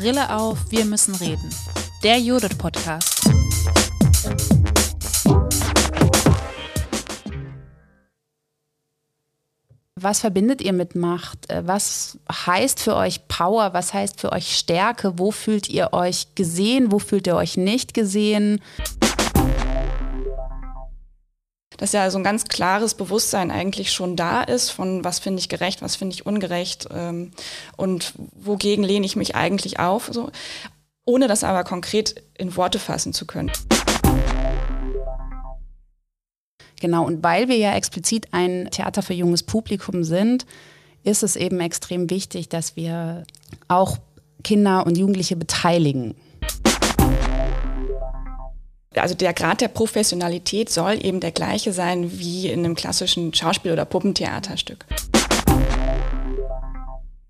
Brille auf, wir müssen reden. Der Judith Podcast. Was verbindet ihr mit Macht? Äh, was heißt für euch Power? Was heißt für euch Stärke? Wo fühlt ihr euch gesehen? Wo fühlt ihr euch nicht gesehen? Dass ja so ein ganz klares Bewusstsein eigentlich schon da ist von was finde ich gerecht, was finde ich ungerecht ähm, und wogegen lehne ich mich eigentlich auf, so, ohne das aber konkret in Worte fassen zu können. Genau, und weil wir ja explizit ein Theater für junges Publikum sind, ist es eben extrem wichtig, dass wir auch Kinder und Jugendliche beteiligen also der Grad der Professionalität soll eben der gleiche sein wie in einem klassischen Schauspiel- oder Puppentheaterstück.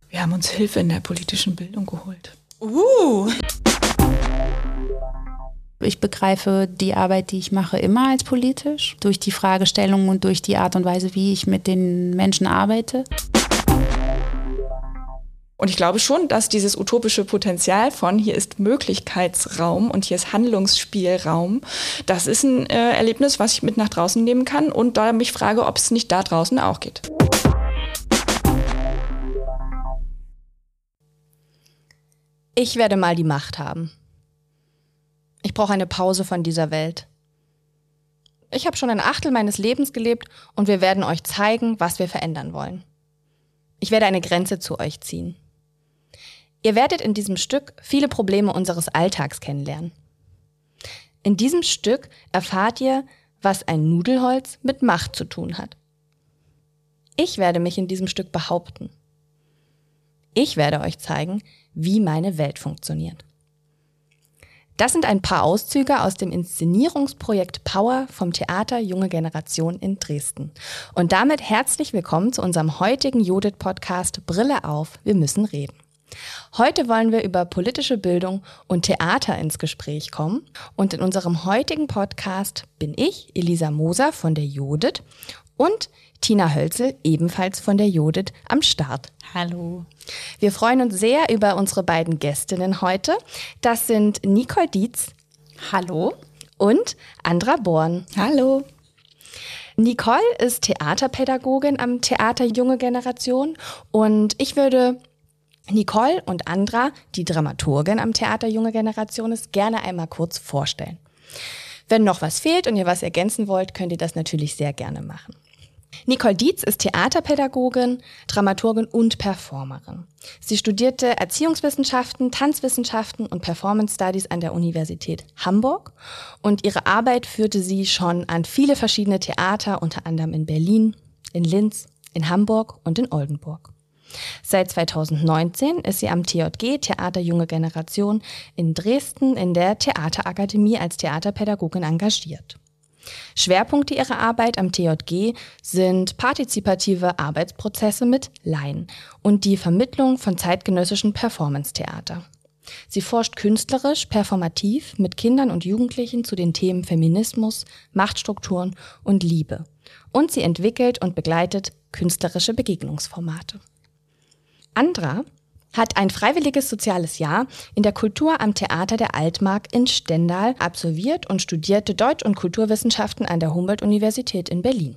Wir haben uns Hilfe in der politischen Bildung geholt. Uh. Ich begreife die Arbeit, die ich mache, immer als politisch, durch die Fragestellungen und durch die Art und Weise, wie ich mit den Menschen arbeite. Und ich glaube schon, dass dieses utopische Potenzial von hier ist Möglichkeitsraum und hier ist Handlungsspielraum, das ist ein äh, Erlebnis, was ich mit nach draußen nehmen kann und da mich frage, ob es nicht da draußen auch geht. Ich werde mal die Macht haben. Ich brauche eine Pause von dieser Welt. Ich habe schon ein Achtel meines Lebens gelebt und wir werden euch zeigen, was wir verändern wollen. Ich werde eine Grenze zu euch ziehen. Ihr werdet in diesem Stück viele Probleme unseres Alltags kennenlernen. In diesem Stück erfahrt ihr, was ein Nudelholz mit Macht zu tun hat. Ich werde mich in diesem Stück behaupten. Ich werde euch zeigen, wie meine Welt funktioniert. Das sind ein paar Auszüge aus dem Inszenierungsprojekt Power vom Theater Junge Generation in Dresden. Und damit herzlich willkommen zu unserem heutigen Judith-Podcast Brille auf, wir müssen reden. Heute wollen wir über politische Bildung und Theater ins Gespräch kommen. Und in unserem heutigen Podcast bin ich, Elisa Moser von der Judith und Tina Hölzel, ebenfalls von der Judith, am Start. Hallo. Wir freuen uns sehr über unsere beiden Gästinnen heute. Das sind Nicole Dietz. Hallo. Und Andra Born. Hallo. Nicole ist Theaterpädagogin am Theater Junge Generation und ich würde Nicole und Andra, die Dramaturgin am Theater Junge Generation ist, gerne einmal kurz vorstellen. Wenn noch was fehlt und ihr was ergänzen wollt, könnt ihr das natürlich sehr gerne machen. Nicole Dietz ist Theaterpädagogin, Dramaturgin und Performerin. Sie studierte Erziehungswissenschaften, Tanzwissenschaften und Performance Studies an der Universität Hamburg und ihre Arbeit führte sie schon an viele verschiedene Theater, unter anderem in Berlin, in Linz, in Hamburg und in Oldenburg. Seit 2019 ist sie am TJG Theater Junge Generation in Dresden in der Theaterakademie als Theaterpädagogin engagiert. Schwerpunkte ihrer Arbeit am TJG sind partizipative Arbeitsprozesse mit Laien und die Vermittlung von zeitgenössischen Performance-Theater. Sie forscht künstlerisch, performativ mit Kindern und Jugendlichen zu den Themen Feminismus, Machtstrukturen und Liebe. Und sie entwickelt und begleitet künstlerische Begegnungsformate. Andra hat ein freiwilliges soziales Jahr in der Kultur am Theater der Altmark in Stendal absolviert und studierte Deutsch- und Kulturwissenschaften an der Humboldt-Universität in Berlin.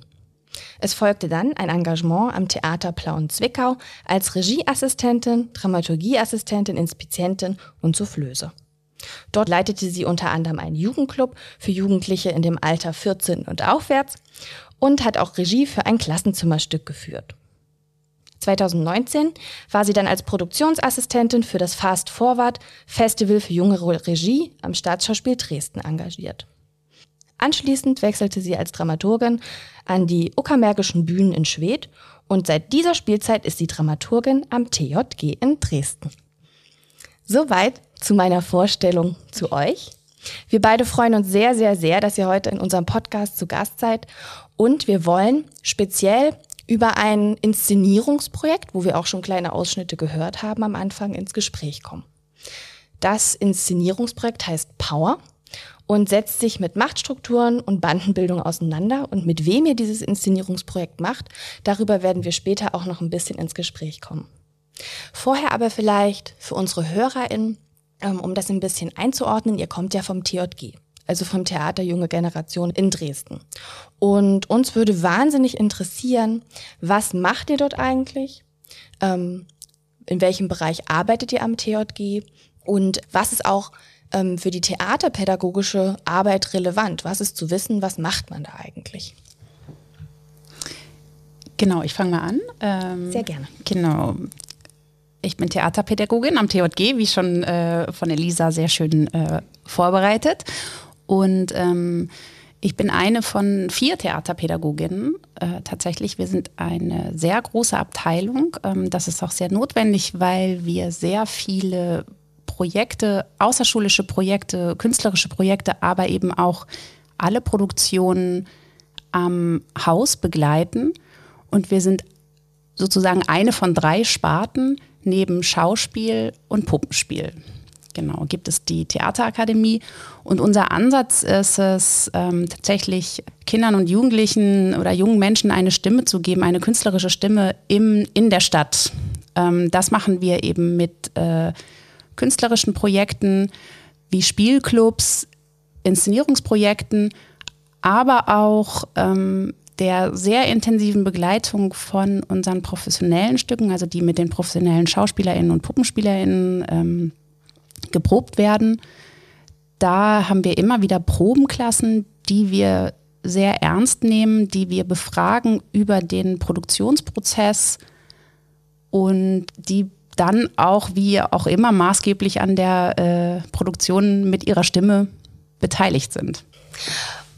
Es folgte dann ein Engagement am Theater Plauen-Zwickau als Regieassistentin, Dramaturgieassistentin, Inspizientin und Soufflöse. Dort leitete sie unter anderem einen Jugendclub für Jugendliche in dem Alter 14 und aufwärts und hat auch Regie für ein Klassenzimmerstück geführt. 2019 war sie dann als Produktionsassistentin für das Fast Forward Festival für junge Regie am Staatsschauspiel Dresden engagiert. Anschließend wechselte sie als Dramaturgin an die Uckermärkischen Bühnen in Schwedt und seit dieser Spielzeit ist sie Dramaturgin am TJG in Dresden. Soweit zu meiner Vorstellung zu euch. Wir beide freuen uns sehr, sehr, sehr, dass ihr heute in unserem Podcast zu Gast seid und wir wollen speziell über ein Inszenierungsprojekt, wo wir auch schon kleine Ausschnitte gehört haben am Anfang, ins Gespräch kommen. Das Inszenierungsprojekt heißt Power und setzt sich mit Machtstrukturen und Bandenbildung auseinander. Und mit wem ihr dieses Inszenierungsprojekt macht, darüber werden wir später auch noch ein bisschen ins Gespräch kommen. Vorher aber vielleicht für unsere HörerInnen ähm, um das ein bisschen einzuordnen, ihr kommt ja vom TJG, also vom Theater Junge Generation in Dresden. Und uns würde wahnsinnig interessieren, was macht ihr dort eigentlich? Ähm, in welchem Bereich arbeitet ihr am TJG? Und was ist auch ähm, für die theaterpädagogische Arbeit relevant? Was ist zu wissen? Was macht man da eigentlich? Genau, ich fange mal an. Ähm, Sehr gerne. Genau. Ich bin Theaterpädagogin am TJG, wie schon äh, von Elisa sehr schön äh, vorbereitet. Und ähm, ich bin eine von vier Theaterpädagoginnen. Äh, tatsächlich, wir sind eine sehr große Abteilung. Ähm, das ist auch sehr notwendig, weil wir sehr viele Projekte, außerschulische Projekte, künstlerische Projekte, aber eben auch alle Produktionen am Haus begleiten. Und wir sind sozusagen eine von drei Sparten, neben Schauspiel und Puppenspiel. Genau, gibt es die Theaterakademie. Und unser Ansatz ist es, ähm, tatsächlich Kindern und Jugendlichen oder jungen Menschen eine Stimme zu geben, eine künstlerische Stimme im, in der Stadt. Ähm, das machen wir eben mit äh, künstlerischen Projekten wie Spielclubs, Inszenierungsprojekten, aber auch ähm, der sehr intensiven Begleitung von unseren professionellen Stücken, also die mit den professionellen SchauspielerInnen und PuppenspielerInnen ähm, geprobt werden. Da haben wir immer wieder Probenklassen, die wir sehr ernst nehmen, die wir befragen über den Produktionsprozess und die dann auch, wie auch immer, maßgeblich an der äh, Produktion mit ihrer Stimme beteiligt sind.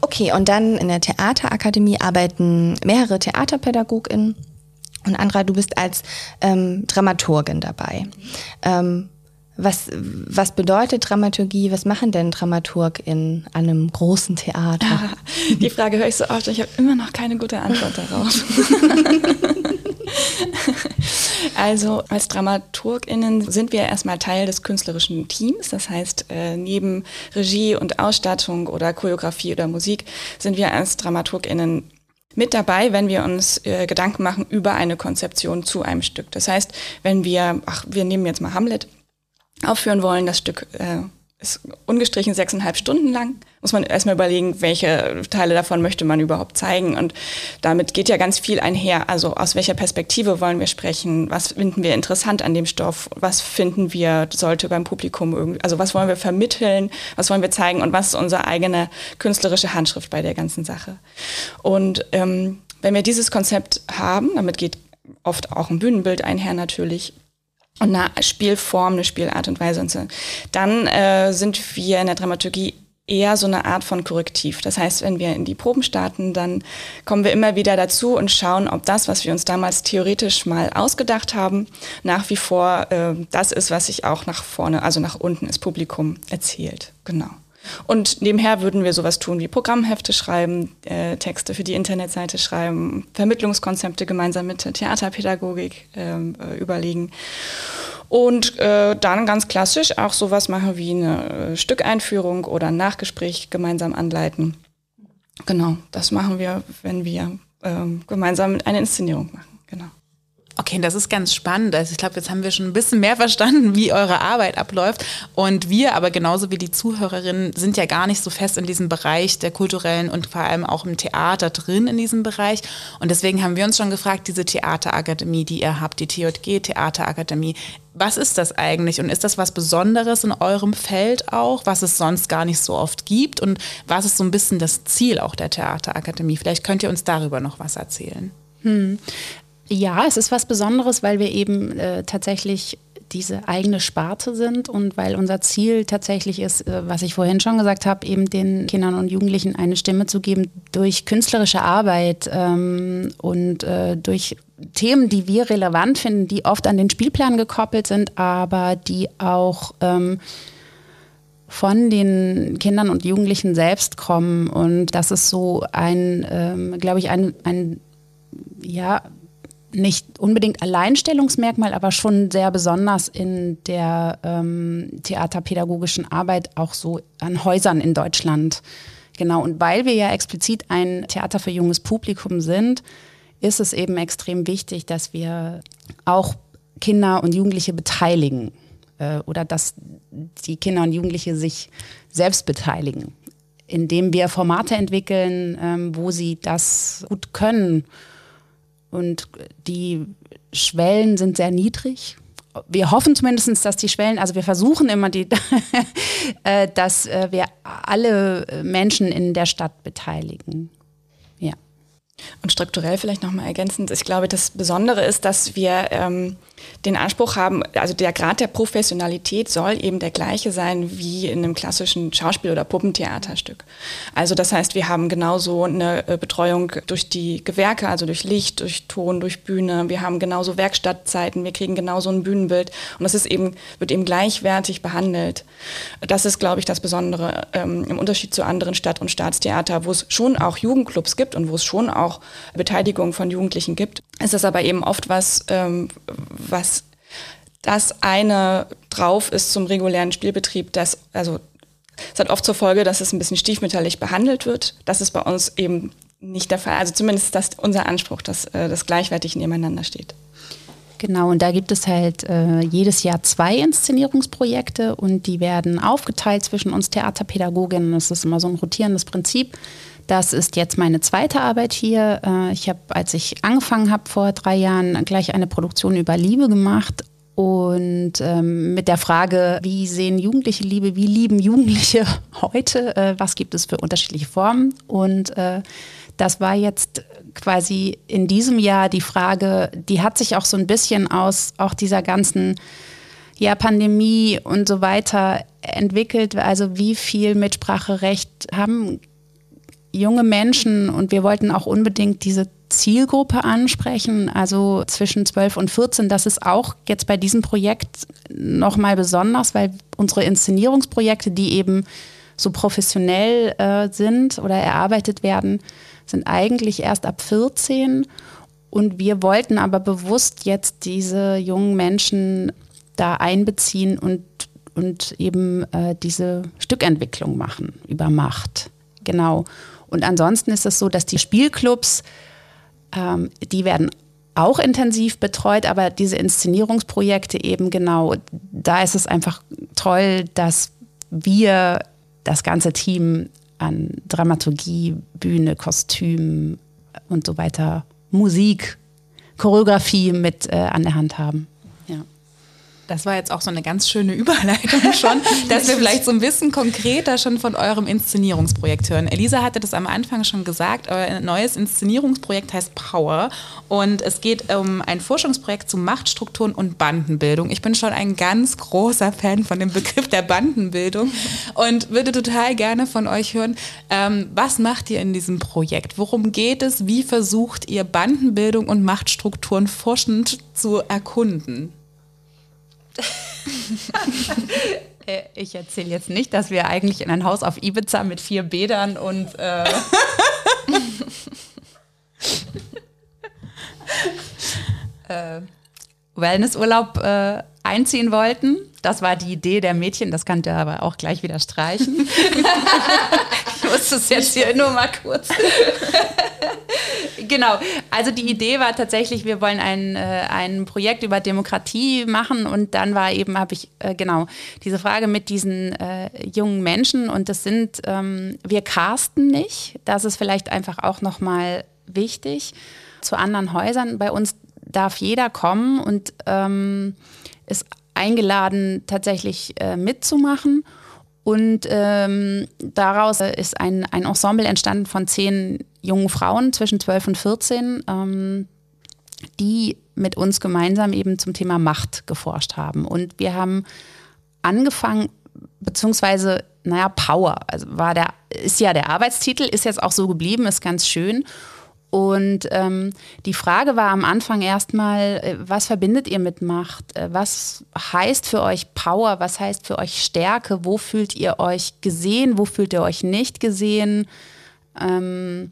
Okay, und dann in der Theaterakademie arbeiten mehrere TheaterpädagogInnen. Und Andra, du bist als ähm, Dramaturgin dabei. Ähm, was, was bedeutet Dramaturgie? Was machen denn Dramaturg in einem großen Theater? Die Frage höre ich so oft, ich habe immer noch keine gute Antwort darauf. Also als DramaturgInnen sind wir erstmal Teil des künstlerischen Teams. Das heißt, äh, neben Regie und Ausstattung oder Choreografie oder Musik sind wir als DramaturgInnen mit dabei, wenn wir uns äh, Gedanken machen über eine Konzeption zu einem Stück. Das heißt, wenn wir, ach, wir nehmen jetzt mal Hamlet, aufführen wollen, das Stück äh, ist ungestrichen sechseinhalb Stunden lang. Muss man erstmal überlegen, welche Teile davon möchte man überhaupt zeigen. Und damit geht ja ganz viel einher. Also aus welcher Perspektive wollen wir sprechen? Was finden wir interessant an dem Stoff? Was finden wir, sollte beim Publikum irgendwie, also was wollen wir vermitteln? Was wollen wir zeigen? Und was ist unsere eigene künstlerische Handschrift bei der ganzen Sache? Und ähm, wenn wir dieses Konzept haben, damit geht oft auch ein Bühnenbild einher natürlich, und eine Spielform, eine Spielart und Weise und so. Dann äh, sind wir in der Dramaturgie eher so eine Art von Korrektiv. Das heißt, wenn wir in die Proben starten, dann kommen wir immer wieder dazu und schauen, ob das, was wir uns damals theoretisch mal ausgedacht haben, nach wie vor äh, das ist, was sich auch nach vorne, also nach unten ins Publikum erzählt. Genau. Und nebenher würden wir sowas tun wie Programmhefte schreiben, äh, Texte für die Internetseite schreiben, Vermittlungskonzepte gemeinsam mit der Theaterpädagogik ähm, äh, überlegen. Und äh, dann ganz klassisch auch sowas machen wie eine äh, Stückeinführung oder ein Nachgespräch gemeinsam anleiten. Genau, das machen wir, wenn wir ähm, gemeinsam eine Inszenierung machen. Genau. Okay, das ist ganz spannend. Also ich glaube, jetzt haben wir schon ein bisschen mehr verstanden, wie eure Arbeit abläuft. Und wir, aber genauso wie die Zuhörerinnen, sind ja gar nicht so fest in diesem Bereich der kulturellen und vor allem auch im Theater drin in diesem Bereich. Und deswegen haben wir uns schon gefragt, diese Theaterakademie, die ihr habt, die TJG Theaterakademie, was ist das eigentlich? Und ist das was Besonderes in eurem Feld auch, was es sonst gar nicht so oft gibt? Und was ist so ein bisschen das Ziel auch der Theaterakademie? Vielleicht könnt ihr uns darüber noch was erzählen. Hm. Ja, es ist was Besonderes, weil wir eben äh, tatsächlich diese eigene Sparte sind und weil unser Ziel tatsächlich ist, äh, was ich vorhin schon gesagt habe, eben den Kindern und Jugendlichen eine Stimme zu geben durch künstlerische Arbeit ähm, und äh, durch Themen, die wir relevant finden, die oft an den Spielplan gekoppelt sind, aber die auch ähm, von den Kindern und Jugendlichen selbst kommen. Und das ist so ein, ähm, glaube ich, ein, ein ja, nicht unbedingt Alleinstellungsmerkmal, aber schon sehr besonders in der ähm, theaterpädagogischen Arbeit auch so an Häusern in Deutschland. Genau, und weil wir ja explizit ein Theater für junges Publikum sind, ist es eben extrem wichtig, dass wir auch Kinder und Jugendliche beteiligen. äh, oder dass die Kinder und Jugendliche sich selbst beteiligen, indem wir Formate entwickeln, ähm, wo sie das gut können. Und die Schwellen sind sehr niedrig. Wir hoffen zumindest, dass die Schwellen, also wir versuchen immer, die, äh, dass äh, wir alle Menschen in der Stadt beteiligen. Ja. Und strukturell vielleicht nochmal ergänzend, ich glaube, das Besondere ist, dass wir ähm, den Anspruch haben, also der Grad der Professionalität soll eben der gleiche sein wie in einem klassischen Schauspiel- oder Puppentheaterstück. Also das heißt, wir haben genauso eine äh, Betreuung durch die Gewerke, also durch Licht, durch Ton, durch Bühne. Wir haben genauso Werkstattzeiten, wir kriegen genauso ein Bühnenbild und das ist eben, wird eben gleichwertig behandelt. Das ist, glaube ich, das Besondere ähm, im Unterschied zu anderen Stadt- und Staatstheater, wo es schon auch Jugendclubs gibt und wo es schon auch Beteiligung von Jugendlichen gibt. Ist das aber eben oft was, ähm, was das eine drauf ist zum regulären Spielbetrieb, das, also, es hat oft zur Folge, dass es ein bisschen stiefmütterlich behandelt wird. Das ist bei uns eben nicht der Fall. Also zumindest ist das unser Anspruch, dass äh, das gleichwertig nebeneinander steht. Genau, und da gibt es halt äh, jedes Jahr zwei Inszenierungsprojekte und die werden aufgeteilt zwischen uns Theaterpädagoginnen. Das ist immer so ein rotierendes Prinzip. Das ist jetzt meine zweite Arbeit hier. Äh, ich habe, als ich angefangen habe vor drei Jahren, gleich eine Produktion über Liebe gemacht und ähm, mit der Frage, wie sehen Jugendliche Liebe, wie lieben Jugendliche heute, äh, was gibt es für unterschiedliche Formen? Und äh, das war jetzt quasi in diesem Jahr die Frage, die hat sich auch so ein bisschen aus auch dieser ganzen ja, Pandemie und so weiter entwickelt. Also wie viel Mitspracherecht haben junge Menschen und wir wollten auch unbedingt diese Zielgruppe ansprechen, also zwischen 12 und 14. Das ist auch jetzt bei diesem Projekt nochmal besonders, weil unsere Inszenierungsprojekte, die eben so professionell äh, sind oder erarbeitet werden, sind eigentlich erst ab 14. Und wir wollten aber bewusst jetzt diese jungen Menschen da einbeziehen und, und eben äh, diese Stückentwicklung machen über Macht. Genau. Und ansonsten ist es so, dass die Spielclubs ähm, die werden auch intensiv betreut, aber diese Inszenierungsprojekte eben genau, da ist es einfach toll, dass wir das ganze Team an Dramaturgie, Bühne, Kostüm und so weiter, Musik, Choreografie mit äh, an der Hand haben. Das war jetzt auch so eine ganz schöne Überleitung schon, dass wir vielleicht so ein bisschen konkreter schon von eurem Inszenierungsprojekt hören. Elisa hatte das am Anfang schon gesagt, euer neues Inszenierungsprojekt heißt Power und es geht um ein Forschungsprojekt zu Machtstrukturen und Bandenbildung. Ich bin schon ein ganz großer Fan von dem Begriff der Bandenbildung und würde total gerne von euch hören, ähm, was macht ihr in diesem Projekt? Worum geht es? Wie versucht ihr Bandenbildung und Machtstrukturen forschend zu erkunden? Äh, ich erzähle jetzt nicht, dass wir eigentlich in ein Haus auf Ibiza mit vier Bädern und äh äh, Wellnessurlaub äh, einziehen wollten. Das war die Idee der Mädchen, das könnt ihr aber auch gleich wieder streichen. muss es jetzt hier nur mal kurz. genau, also die Idee war tatsächlich, wir wollen ein, äh, ein Projekt über Demokratie machen und dann war eben, habe ich, äh, genau, diese Frage mit diesen äh, jungen Menschen und das sind, ähm, wir casten nicht, das ist vielleicht einfach auch nochmal wichtig. Zu anderen Häusern, bei uns darf jeder kommen und ähm, ist eingeladen, tatsächlich äh, mitzumachen. Und ähm, daraus ist ein, ein Ensemble entstanden von zehn jungen Frauen zwischen 12 und 14, ähm, die mit uns gemeinsam eben zum Thema Macht geforscht haben. Und wir haben angefangen, beziehungsweise, naja, Power, also war der, ist ja der Arbeitstitel, ist jetzt auch so geblieben, ist ganz schön. Und ähm, die Frage war am Anfang erstmal, äh, was verbindet ihr mit Macht? Äh, was heißt für euch Power? Was heißt für euch Stärke? Wo fühlt ihr euch gesehen? Wo fühlt ihr euch nicht gesehen? Ähm,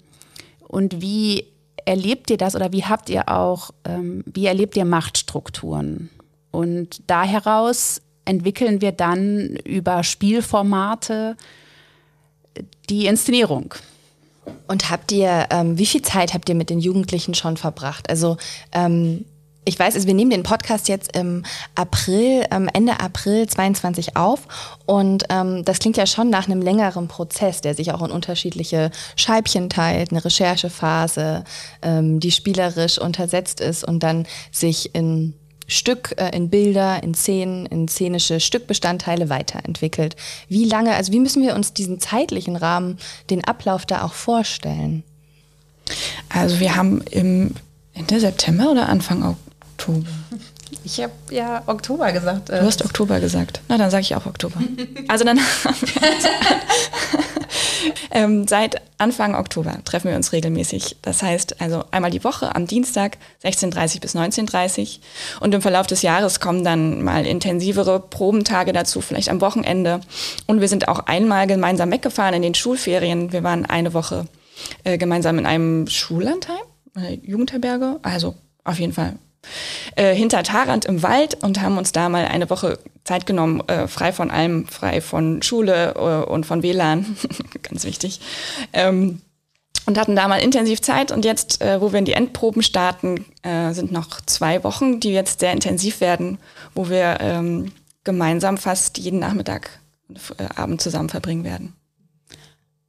und wie erlebt ihr das oder wie habt ihr auch, ähm, wie erlebt ihr Machtstrukturen? Und da heraus entwickeln wir dann über Spielformate die Inszenierung. Und habt ihr, ähm, wie viel Zeit habt ihr mit den Jugendlichen schon verbracht? Also ähm, ich weiß, also wir nehmen den Podcast jetzt im April, ähm, Ende April 22 auf und ähm, das klingt ja schon nach einem längeren Prozess, der sich auch in unterschiedliche Scheibchen teilt, eine Recherchephase, ähm, die spielerisch untersetzt ist und dann sich in Stück, äh, in Bilder, in Szenen, in szenische Stückbestandteile weiterentwickelt. Wie lange, also wie müssen wir uns diesen zeitlichen Rahmen, den Ablauf da auch vorstellen? Also wir haben im Ende September oder Anfang Oktober? Ich habe ja Oktober gesagt. Du hast Oktober gesagt. Na, dann sage ich auch Oktober. Also dann ähm, seit Anfang Oktober treffen wir uns regelmäßig. Das heißt also einmal die Woche am Dienstag 16.30 bis 19.30 und im Verlauf des Jahres kommen dann mal intensivere Probentage dazu, vielleicht am Wochenende. Und wir sind auch einmal gemeinsam weggefahren in den Schulferien. Wir waren eine Woche äh, gemeinsam in einem Schullandheim, eine Jugendherberge. Also auf jeden Fall äh, hinter Tarant im Wald und haben uns da mal eine Woche Zeit genommen, äh, frei von allem, frei von Schule äh, und von WLAN, ganz wichtig. Ähm, und hatten da mal intensiv Zeit und jetzt, äh, wo wir in die Endproben starten, äh, sind noch zwei Wochen, die jetzt sehr intensiv werden, wo wir ähm, gemeinsam fast jeden Nachmittag und Abend zusammen verbringen werden.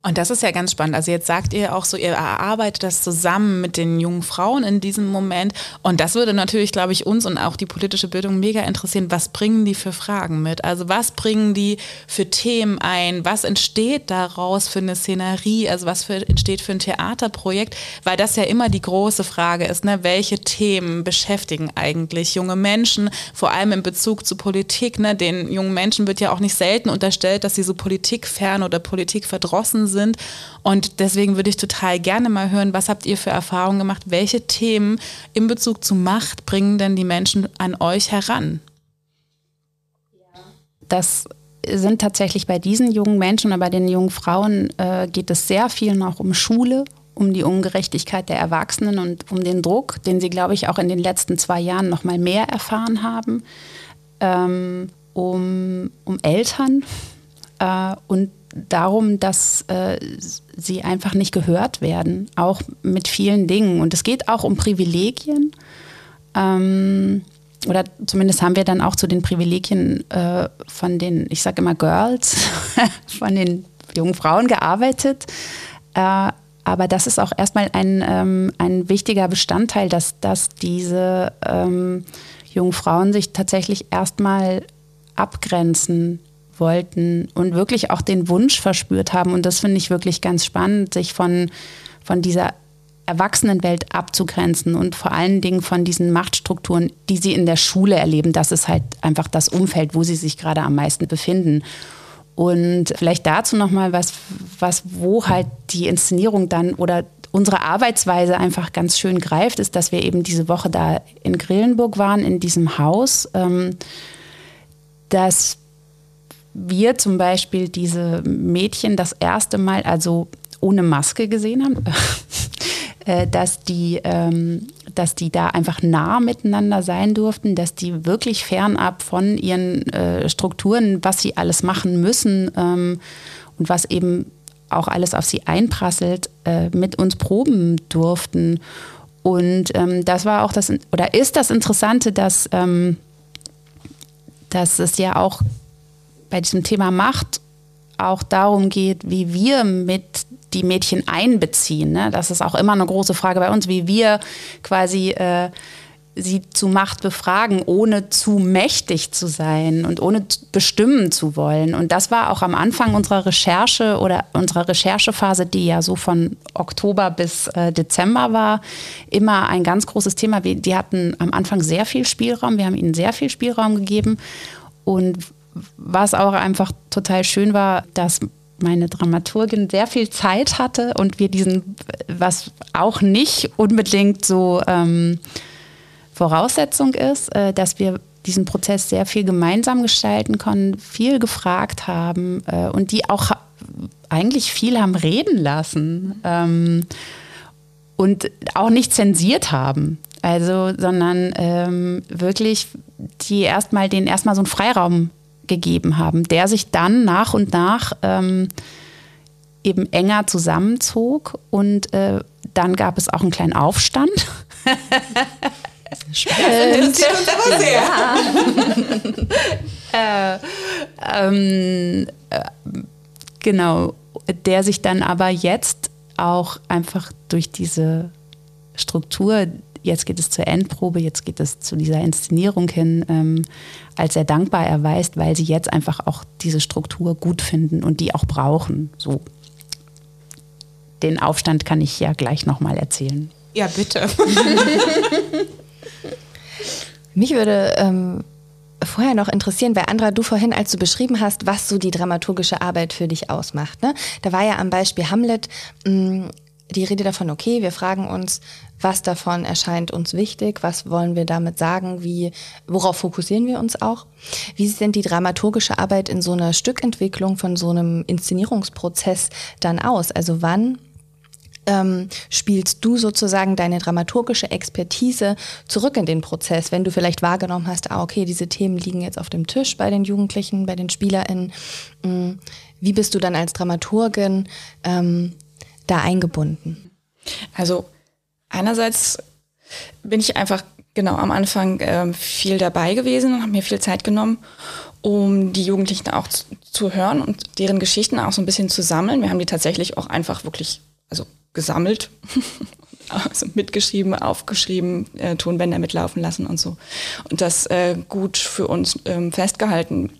Und das ist ja ganz spannend. Also jetzt sagt ihr auch so, ihr erarbeitet das zusammen mit den jungen Frauen in diesem Moment. Und das würde natürlich, glaube ich, uns und auch die politische Bildung mega interessieren. Was bringen die für Fragen mit? Also was bringen die für Themen ein? Was entsteht daraus für eine Szenerie? Also was für, entsteht für ein Theaterprojekt? Weil das ja immer die große Frage ist, ne? welche Themen beschäftigen eigentlich junge Menschen, vor allem in Bezug zu Politik. Ne? Den jungen Menschen wird ja auch nicht selten unterstellt, dass sie so politikfern oder politikverdrossen sind sind. Und deswegen würde ich total gerne mal hören, was habt ihr für Erfahrungen gemacht? Welche Themen in Bezug zu Macht bringen denn die Menschen an euch heran? Das sind tatsächlich bei diesen jungen Menschen oder bei den jungen Frauen äh, geht es sehr viel noch um Schule, um die Ungerechtigkeit der Erwachsenen und um den Druck, den sie, glaube ich, auch in den letzten zwei Jahren noch mal mehr erfahren haben, ähm, um, um Eltern äh, und darum, dass äh, sie einfach nicht gehört werden, auch mit vielen Dingen. Und es geht auch um Privilegien. Ähm, oder zumindest haben wir dann auch zu den Privilegien äh, von den, ich sage immer Girls, von den jungen Frauen gearbeitet. Äh, aber das ist auch erstmal ein, ähm, ein wichtiger Bestandteil, dass, dass diese ähm, jungen Frauen sich tatsächlich erstmal abgrenzen wollten und wirklich auch den Wunsch verspürt haben. Und das finde ich wirklich ganz spannend, sich von, von dieser Erwachsenenwelt abzugrenzen und vor allen Dingen von diesen Machtstrukturen, die sie in der Schule erleben. Das ist halt einfach das Umfeld, wo sie sich gerade am meisten befinden. Und vielleicht dazu nochmal was, was, wo halt die Inszenierung dann oder unsere Arbeitsweise einfach ganz schön greift, ist, dass wir eben diese Woche da in Grillenburg waren, in diesem Haus, ähm, dass wir zum Beispiel diese Mädchen das erste Mal, also ohne Maske gesehen haben, äh, dass die, ähm, dass die da einfach nah miteinander sein durften, dass die wirklich fernab von ihren äh, Strukturen, was sie alles machen müssen ähm, und was eben auch alles auf sie einprasselt, äh, mit uns proben durften. Und ähm, das war auch das, oder ist das Interessante, dass, ähm, dass es ja auch bei diesem Thema Macht auch darum geht, wie wir mit die Mädchen einbeziehen. Ne? Das ist auch immer eine große Frage bei uns, wie wir quasi äh, sie zu Macht befragen, ohne zu mächtig zu sein und ohne bestimmen zu wollen. Und das war auch am Anfang unserer Recherche oder unserer Recherchephase, die ja so von Oktober bis äh, Dezember war, immer ein ganz großes Thema. Die hatten am Anfang sehr viel Spielraum. Wir haben ihnen sehr viel Spielraum gegeben. Und was auch einfach total schön war, dass meine Dramaturgin sehr viel Zeit hatte und wir diesen, was auch nicht unbedingt so ähm, Voraussetzung ist, äh, dass wir diesen Prozess sehr viel gemeinsam gestalten konnten, viel gefragt haben äh, und die auch eigentlich viel haben reden lassen ähm, und auch nicht zensiert haben. Also, sondern ähm, wirklich die erstmal den erstmal so einen Freiraum gegeben haben, der sich dann nach und nach ähm, eben enger zusammenzog und äh, dann gab es auch einen kleinen Aufstand. Spannend. Das sehr. äh, ähm, äh, genau, der sich dann aber jetzt auch einfach durch diese Struktur, jetzt geht es zur Endprobe, jetzt geht es zu dieser Inszenierung hin, ähm, als sehr dankbar erweist, weil sie jetzt einfach auch diese Struktur gut finden und die auch brauchen. So. Den Aufstand kann ich ja gleich nochmal erzählen. Ja, bitte. Mich würde ähm, vorher noch interessieren, weil Andra, du vorhin, als du beschrieben hast, was so die dramaturgische Arbeit für dich ausmacht, ne? da war ja am Beispiel Hamlet mh, mm, die Rede davon, okay, wir fragen uns, was davon erscheint uns wichtig, was wollen wir damit sagen, wie, worauf fokussieren wir uns auch? Wie sieht denn die dramaturgische Arbeit in so einer Stückentwicklung von so einem Inszenierungsprozess dann aus? Also wann ähm, spielst du sozusagen deine dramaturgische Expertise zurück in den Prozess, wenn du vielleicht wahrgenommen hast, ah, okay, diese Themen liegen jetzt auf dem Tisch bei den Jugendlichen, bei den SpielerInnen. Mm, wie bist du dann als Dramaturgin ähm, da eingebunden? Also einerseits bin ich einfach genau am Anfang äh, viel dabei gewesen und habe mir viel Zeit genommen, um die Jugendlichen auch zu, zu, hören und deren Geschichten auch so ein bisschen zu sammeln. Wir haben die tatsächlich auch einfach wirklich, also gesammelt, also mitgeschrieben, aufgeschrieben, äh, Tonbänder mitlaufen lassen und so. Und das äh, gut für uns ähm, festgehalten,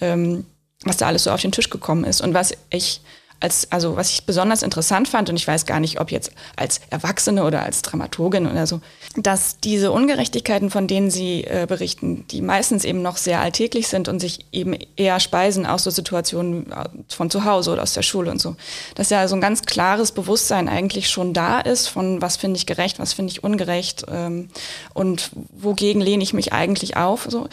ähm, was da alles so auf den Tisch gekommen ist und was ich als, also was ich besonders interessant fand, und ich weiß gar nicht, ob jetzt als Erwachsene oder als Dramaturgin oder so, dass diese Ungerechtigkeiten, von denen Sie äh, berichten, die meistens eben noch sehr alltäglich sind und sich eben eher speisen aus so Situationen äh, von zu Hause oder aus der Schule und so, dass ja so ein ganz klares Bewusstsein eigentlich schon da ist von was finde ich gerecht, was finde ich ungerecht ähm, und wogegen lehne ich mich eigentlich auf. So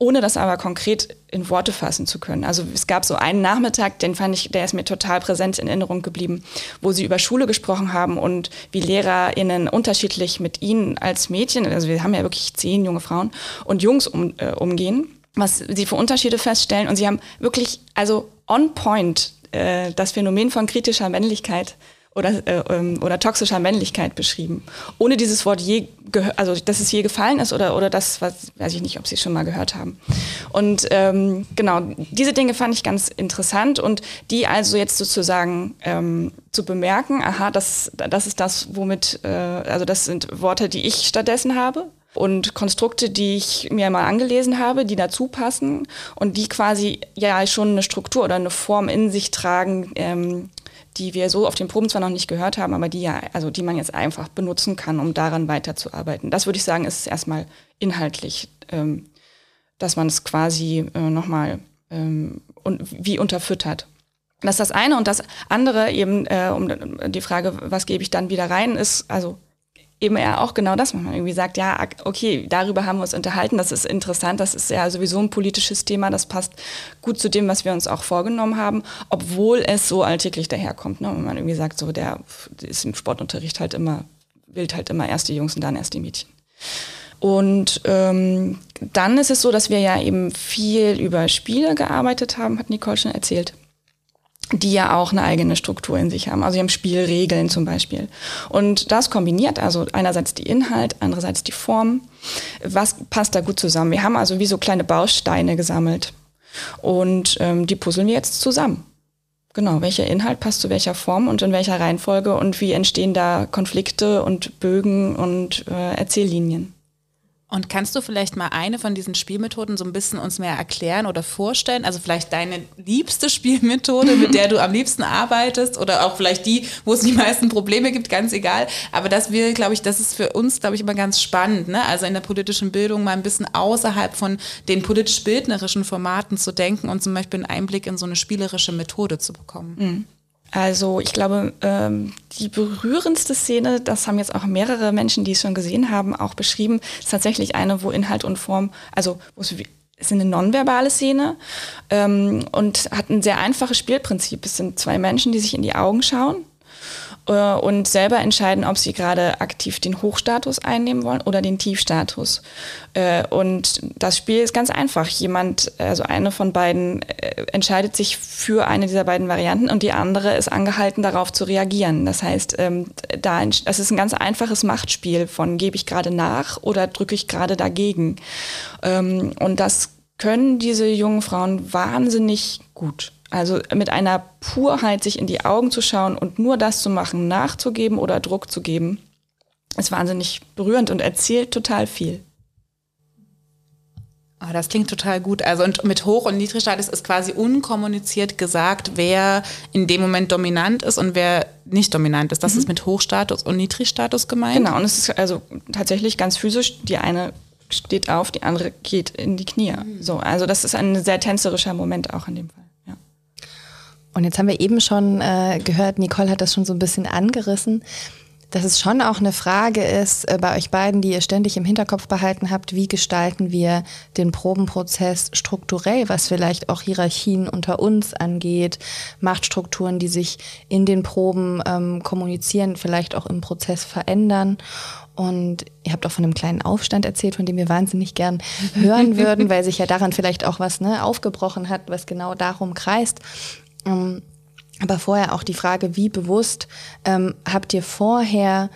ohne das aber konkret in Worte fassen zu können. Also es gab so einen Nachmittag, den fand ich, der ist mir total präsent in Erinnerung geblieben, wo sie über Schule gesprochen haben und wie LehrerInnen unterschiedlich mit ihnen als Mädchen, also wir haben ja wirklich zehn junge Frauen und Jungs um, äh, umgehen, was sie für Unterschiede feststellen und sie haben wirklich, also on point, äh, das Phänomen von kritischer Männlichkeit oder, äh, ähm, oder toxischer Männlichkeit beschrieben. Ohne dieses Wort je, also dass es je gefallen ist oder, oder das, was, weiß ich nicht, ob Sie es schon mal gehört haben. Und ähm, genau, diese Dinge fand ich ganz interessant und die also jetzt sozusagen ähm, zu bemerken, aha, das, das ist das, womit, äh, also das sind Worte, die ich stattdessen habe und Konstrukte, die ich mir mal angelesen habe, die dazu passen und die quasi ja schon eine Struktur oder eine Form in sich tragen, ähm, die wir so auf den Proben zwar noch nicht gehört haben, aber die ja, also die man jetzt einfach benutzen kann, um daran weiterzuarbeiten. Das würde ich sagen, ist erstmal inhaltlich, ähm, dass man es quasi äh, nochmal ähm, und wie unterfüttert. Das ist das eine und das andere eben, äh, um die Frage, was gebe ich dann wieder rein, ist also eben eher auch genau das, wenn man irgendwie sagt, ja, okay, darüber haben wir uns unterhalten, das ist interessant, das ist ja sowieso ein politisches Thema, das passt gut zu dem, was wir uns auch vorgenommen haben, obwohl es so alltäglich daherkommt. Ne? Wenn man irgendwie sagt, so der ist im Sportunterricht halt immer, wählt halt immer erst die Jungs und dann erst die Mädchen. Und ähm, dann ist es so, dass wir ja eben viel über Spiele gearbeitet haben, hat Nicole schon erzählt die ja auch eine eigene Struktur in sich haben. Also sie haben Spielregeln zum Beispiel. Und das kombiniert, also einerseits die Inhalt, andererseits die Form. Was passt da gut zusammen? Wir haben also wie so kleine Bausteine gesammelt. Und ähm, die puzzeln wir jetzt zusammen. Genau, welcher Inhalt passt zu welcher Form und in welcher Reihenfolge und wie entstehen da Konflikte und Bögen und äh, Erzähllinien. Und kannst du vielleicht mal eine von diesen Spielmethoden so ein bisschen uns mehr erklären oder vorstellen? Also vielleicht deine liebste Spielmethode, mit der du am liebsten arbeitest oder auch vielleicht die, wo es die meisten Probleme gibt, ganz egal. Aber das will, glaube ich, das ist für uns, glaube ich, immer ganz spannend. Ne? Also in der politischen Bildung mal ein bisschen außerhalb von den politisch-bildnerischen Formaten zu denken und zum Beispiel einen Einblick in so eine spielerische Methode zu bekommen. Mhm. Also ich glaube, ähm, die berührendste Szene, das haben jetzt auch mehrere Menschen, die es schon gesehen haben, auch beschrieben, ist tatsächlich eine, wo Inhalt und Form, also wo es ist eine nonverbale Szene ähm, und hat ein sehr einfaches Spielprinzip. Es sind zwei Menschen, die sich in die Augen schauen äh, und selber entscheiden, ob sie gerade aktiv den Hochstatus einnehmen wollen oder den Tiefstatus. Äh, und das Spiel ist ganz einfach. Jemand, also eine von beiden, äh, entscheidet sich für eine dieser beiden Varianten und die andere ist angehalten, darauf zu reagieren. Das heißt, ähm, da, das ist ein ganz einfaches Machtspiel von gebe ich gerade nach oder drücke ich gerade dagegen. Ähm, und das können diese jungen Frauen wahnsinnig gut. Also mit einer Purheit sich in die Augen zu schauen und nur das zu machen, nachzugeben oder Druck zu geben, ist wahnsinnig berührend und erzählt total viel. Oh, das klingt total gut. Also und mit Hoch- und Niedrigstatus ist quasi unkommuniziert gesagt, wer in dem Moment dominant ist und wer nicht dominant ist. Das mhm. ist mit Hochstatus und Niedrigstatus gemeint. Genau, und es ist also tatsächlich ganz physisch. Die eine steht auf, die andere geht in die Knie. Mhm. So, also das ist ein sehr tänzerischer Moment auch in dem Fall. Und jetzt haben wir eben schon äh, gehört, Nicole hat das schon so ein bisschen angerissen, dass es schon auch eine Frage ist äh, bei euch beiden, die ihr ständig im Hinterkopf behalten habt, wie gestalten wir den Probenprozess strukturell, was vielleicht auch Hierarchien unter uns angeht, Machtstrukturen, die sich in den Proben ähm, kommunizieren, vielleicht auch im Prozess verändern. Und ihr habt auch von einem kleinen Aufstand erzählt, von dem wir wahnsinnig gern hören würden, weil sich ja daran vielleicht auch was ne, aufgebrochen hat, was genau darum kreist. Ähm, aber vorher auch die Frage, wie bewusst ähm, habt ihr vorher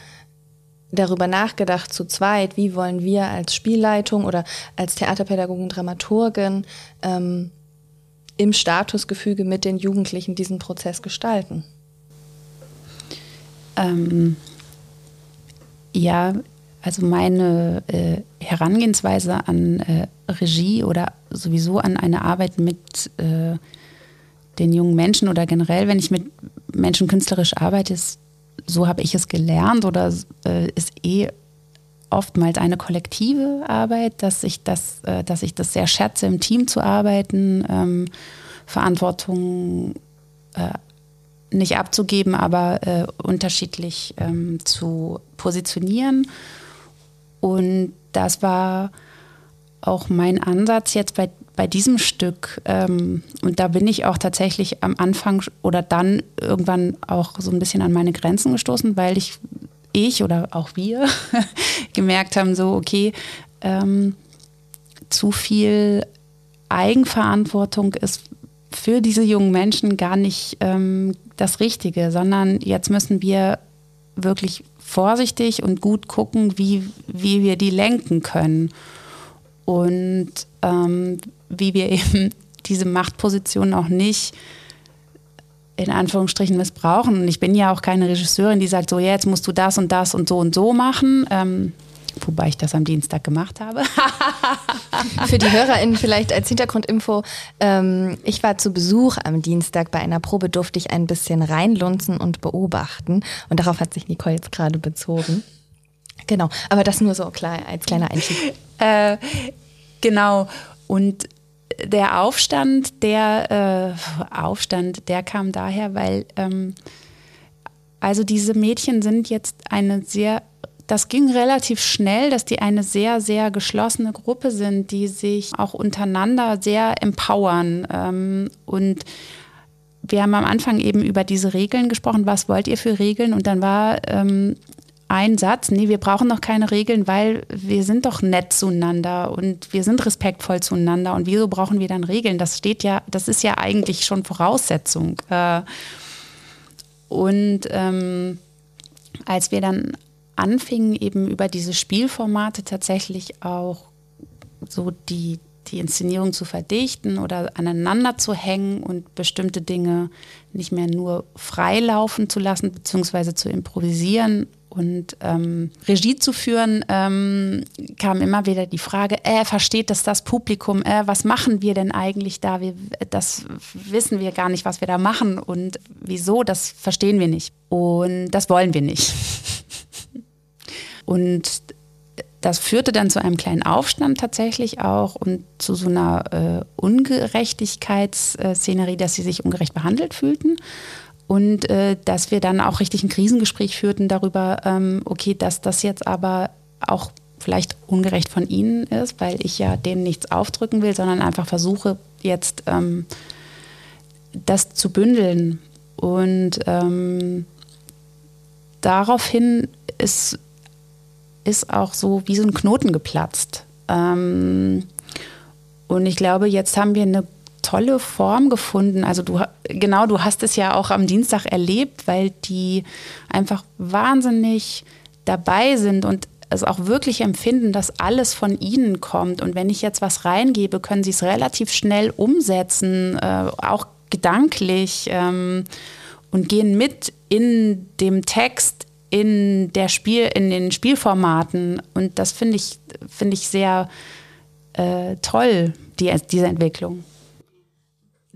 darüber nachgedacht zu zweit, wie wollen wir als Spielleitung oder als Theaterpädagogin, Dramaturgin ähm, im Statusgefüge mit den Jugendlichen diesen Prozess gestalten? Ähm, ja, also meine äh, Herangehensweise an äh, Regie oder sowieso an eine Arbeit mit äh, den jungen Menschen oder generell, wenn ich mit Menschen künstlerisch arbeite, ist, so habe ich es gelernt oder äh, ist eh oftmals eine kollektive Arbeit, dass ich das, äh, dass ich das sehr schätze, im Team zu arbeiten, ähm, Verantwortung äh, nicht abzugeben, aber äh, unterschiedlich ähm, zu positionieren. Und das war auch mein Ansatz jetzt bei bei diesem Stück, ähm, und da bin ich auch tatsächlich am Anfang oder dann irgendwann auch so ein bisschen an meine Grenzen gestoßen, weil ich, ich oder auch wir gemerkt haben, so, okay, ähm, zu viel Eigenverantwortung ist für diese jungen Menschen gar nicht ähm, das Richtige, sondern jetzt müssen wir wirklich vorsichtig und gut gucken, wie, wie wir die lenken können. Und ähm, wie wir eben diese Machtposition auch nicht in Anführungsstrichen missbrauchen. Und ich bin ja auch keine Regisseurin, die sagt, so ja, jetzt musst du das und das und so und so machen. Ähm, wobei ich das am Dienstag gemacht habe. Für die HörerInnen vielleicht als Hintergrundinfo, ähm, ich war zu Besuch am Dienstag bei einer Probe, durfte ich ein bisschen reinlunzen und beobachten. Und darauf hat sich Nicole jetzt gerade bezogen. Genau, aber das nur so klar als kleiner Einstieg. Äh, genau. Und der Aufstand, der äh, Aufstand, der kam daher, weil ähm, also diese Mädchen sind jetzt eine sehr, das ging relativ schnell, dass die eine sehr, sehr geschlossene Gruppe sind, die sich auch untereinander sehr empowern. Ähm, und wir haben am Anfang eben über diese Regeln gesprochen. Was wollt ihr für Regeln? Und dann war ähm, ein Satz, nee, wir brauchen noch keine Regeln, weil wir sind doch nett zueinander und wir sind respektvoll zueinander und wieso brauchen wir dann Regeln? Das steht ja, das ist ja eigentlich schon Voraussetzung. Äh, und ähm, als wir dann anfingen, eben über diese Spielformate tatsächlich auch so die, die Inszenierung zu verdichten oder aneinander zu hängen und bestimmte Dinge nicht mehr nur frei laufen zu lassen, beziehungsweise zu improvisieren und ähm, Regie zu führen, ähm, kam immer wieder die Frage, äh, versteht das das Publikum? Äh, was machen wir denn eigentlich da? Wir, das wissen wir gar nicht, was wir da machen und wieso, das verstehen wir nicht. Und das wollen wir nicht. und das führte dann zu einem kleinen Aufstand tatsächlich auch und zu so einer äh, Ungerechtigkeitsszenerie, dass sie sich ungerecht behandelt fühlten und äh, dass wir dann auch richtig ein Krisengespräch führten darüber, ähm, okay, dass das jetzt aber auch vielleicht ungerecht von Ihnen ist, weil ich ja denen nichts aufdrücken will, sondern einfach versuche jetzt ähm, das zu bündeln. Und ähm, daraufhin ist, ist auch so wie so ein Knoten geplatzt. Ähm, und ich glaube, jetzt haben wir eine tolle Form gefunden. Also du genau, du hast es ja auch am Dienstag erlebt, weil die einfach wahnsinnig dabei sind und es auch wirklich empfinden, dass alles von ihnen kommt. Und wenn ich jetzt was reingebe, können sie es relativ schnell umsetzen, äh, auch gedanklich ähm, und gehen mit in dem Text, in der Spiel, in den Spielformaten. Und das finde ich, finde ich sehr äh, toll, die, diese Entwicklung.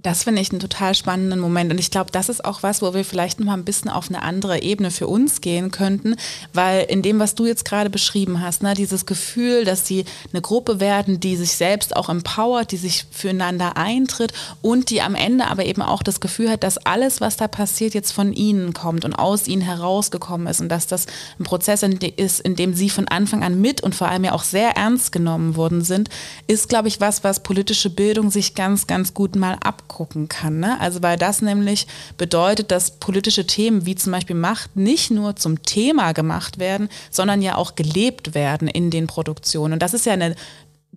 Das finde ich einen total spannenden Moment. Und ich glaube, das ist auch was, wo wir vielleicht noch mal ein bisschen auf eine andere Ebene für uns gehen könnten, weil in dem, was du jetzt gerade beschrieben hast, ne, dieses Gefühl, dass sie eine Gruppe werden, die sich selbst auch empowert, die sich füreinander eintritt und die am Ende aber eben auch das Gefühl hat, dass alles, was da passiert, jetzt von ihnen kommt und aus ihnen herausgekommen ist und dass das ein Prozess ist, in dem sie von Anfang an mit und vor allem ja auch sehr ernst genommen worden sind, ist, glaube ich, was, was politische Bildung sich ganz, ganz gut mal ab abgucken kann. Ne? Also weil das nämlich bedeutet, dass politische Themen wie zum Beispiel Macht nicht nur zum Thema gemacht werden, sondern ja auch gelebt werden in den Produktionen. Und das ist ja eine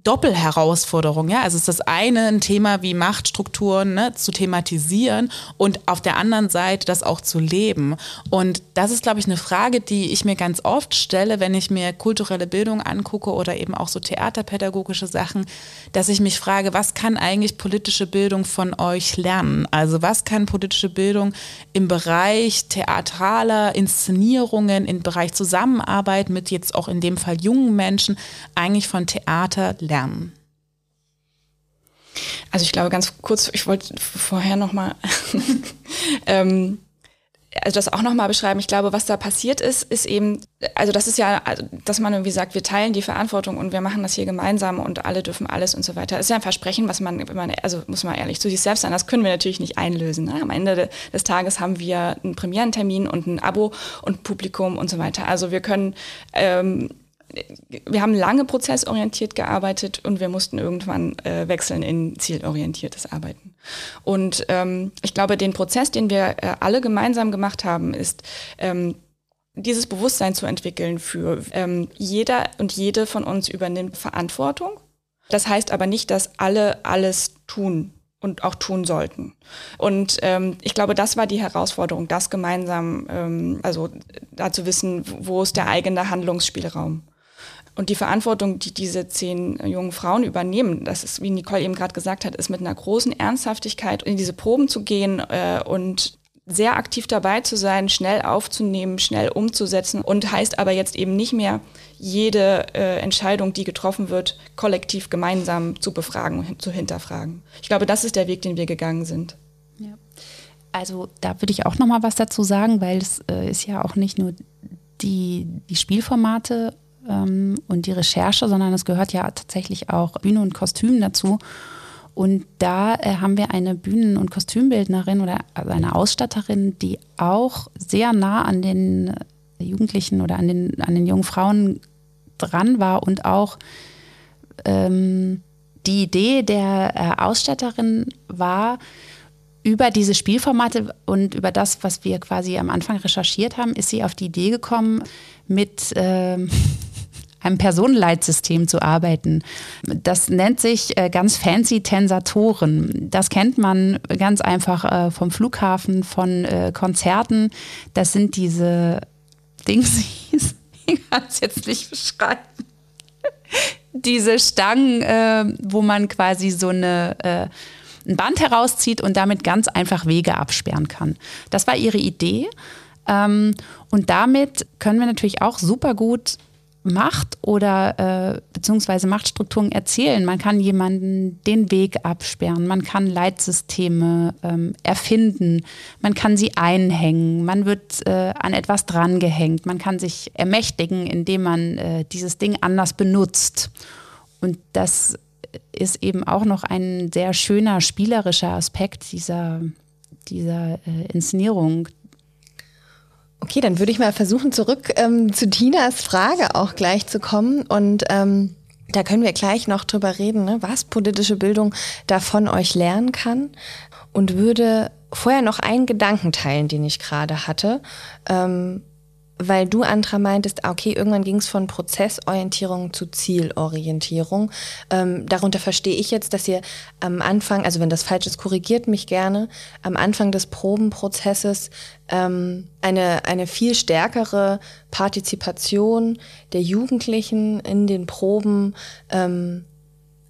Doppelherausforderung. Ja? Also ist das eine ein Thema wie Machtstrukturen ne, zu thematisieren und auf der anderen Seite das auch zu leben. Und das ist, glaube ich, eine Frage, die ich mir ganz oft stelle, wenn ich mir kulturelle Bildung angucke oder eben auch so theaterpädagogische Sachen, dass ich mich frage, was kann eigentlich politische Bildung von euch lernen? Also was kann politische Bildung im Bereich theatraler Inszenierungen, im Bereich Zusammenarbeit mit jetzt auch in dem Fall jungen Menschen eigentlich von Theater lernen? Lernen? Also ich glaube ganz kurz, ich wollte vorher noch mal ähm, also das auch nochmal beschreiben. Ich glaube, was da passiert ist, ist eben, also das ist ja, also, dass man irgendwie sagt, wir teilen die Verantwortung und wir machen das hier gemeinsam und alle dürfen alles und so weiter. Das ist ja ein Versprechen, was man, wenn man, also muss man ehrlich zu sich selbst sein, das können wir natürlich nicht einlösen. Ne? Am Ende des Tages haben wir einen Premierentermin und ein Abo und Publikum und so weiter. Also wir können ähm, wir haben lange prozessorientiert gearbeitet und wir mussten irgendwann äh, wechseln in zielorientiertes Arbeiten. Und ähm, ich glaube, den Prozess, den wir äh, alle gemeinsam gemacht haben, ist ähm, dieses Bewusstsein zu entwickeln für ähm, jeder und jede von uns übernimmt Verantwortung. Das heißt aber nicht, dass alle alles tun und auch tun sollten. Und ähm, ich glaube, das war die Herausforderung, das gemeinsam, ähm, also da zu wissen, wo ist der eigene Handlungsspielraum. Und die Verantwortung, die diese zehn jungen Frauen übernehmen, das ist, wie Nicole eben gerade gesagt hat, ist mit einer großen Ernsthaftigkeit in diese Proben zu gehen äh, und sehr aktiv dabei zu sein, schnell aufzunehmen, schnell umzusetzen und heißt aber jetzt eben nicht mehr, jede äh, Entscheidung, die getroffen wird, kollektiv gemeinsam zu befragen und zu hinterfragen. Ich glaube, das ist der Weg, den wir gegangen sind. Ja. Also da würde ich auch noch mal was dazu sagen, weil es äh, ist ja auch nicht nur die, die Spielformate ähm, und die Recherche, sondern es gehört ja tatsächlich auch Bühne und Kostüm dazu. Und da äh, haben wir eine Bühnen- und Kostümbildnerin oder also eine Ausstatterin, die auch sehr nah an den Jugendlichen oder an den, an den jungen Frauen dran war und auch ähm, die Idee der äh, Ausstatterin war, über diese Spielformate und über das, was wir quasi am Anfang recherchiert haben, ist sie auf die Idee gekommen, mit ähm, einem Personenleitsystem zu arbeiten. Das nennt sich äh, ganz fancy Tensatoren. Das kennt man ganz einfach äh, vom Flughafen, von äh, Konzerten. Das sind diese Dingsies, ich kann es jetzt nicht beschreiben. diese Stangen, wo man quasi so eine ein Band herauszieht und damit ganz einfach Wege absperren kann. Das war ihre Idee. Ähm, und damit können wir natürlich auch super gut Macht oder äh, beziehungsweise Machtstrukturen erzählen. Man kann jemanden den Weg absperren, man kann Leitsysteme ähm, erfinden, man kann sie einhängen, man wird äh, an etwas drangehängt, man kann sich ermächtigen, indem man äh, dieses Ding anders benutzt. Und das ist eben auch noch ein sehr schöner spielerischer Aspekt dieser, dieser äh, Inszenierung, Okay, dann würde ich mal versuchen, zurück ähm, zu Tinas Frage auch gleich zu kommen. Und ähm, da können wir gleich noch drüber reden, ne, was politische Bildung davon euch lernen kann. Und würde vorher noch einen Gedanken teilen, den ich gerade hatte. Ähm, weil du, Andra, meintest, ah, okay, irgendwann ging es von Prozessorientierung zu Zielorientierung. Ähm, darunter verstehe ich jetzt, dass ihr am Anfang, also wenn das falsch ist, korrigiert mich gerne, am Anfang des Probenprozesses ähm, eine, eine viel stärkere Partizipation der Jugendlichen in den Proben ähm,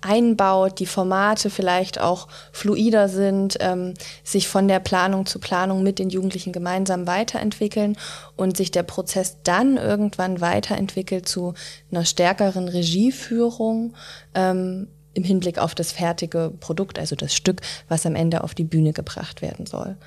einbaut, die Formate vielleicht auch fluider sind, ähm, sich von der Planung zu Planung mit den Jugendlichen gemeinsam weiterentwickeln und sich der Prozess dann irgendwann weiterentwickelt zu einer stärkeren Regieführung ähm, im Hinblick auf das fertige Produkt, also das Stück, was am Ende auf die Bühne gebracht werden soll.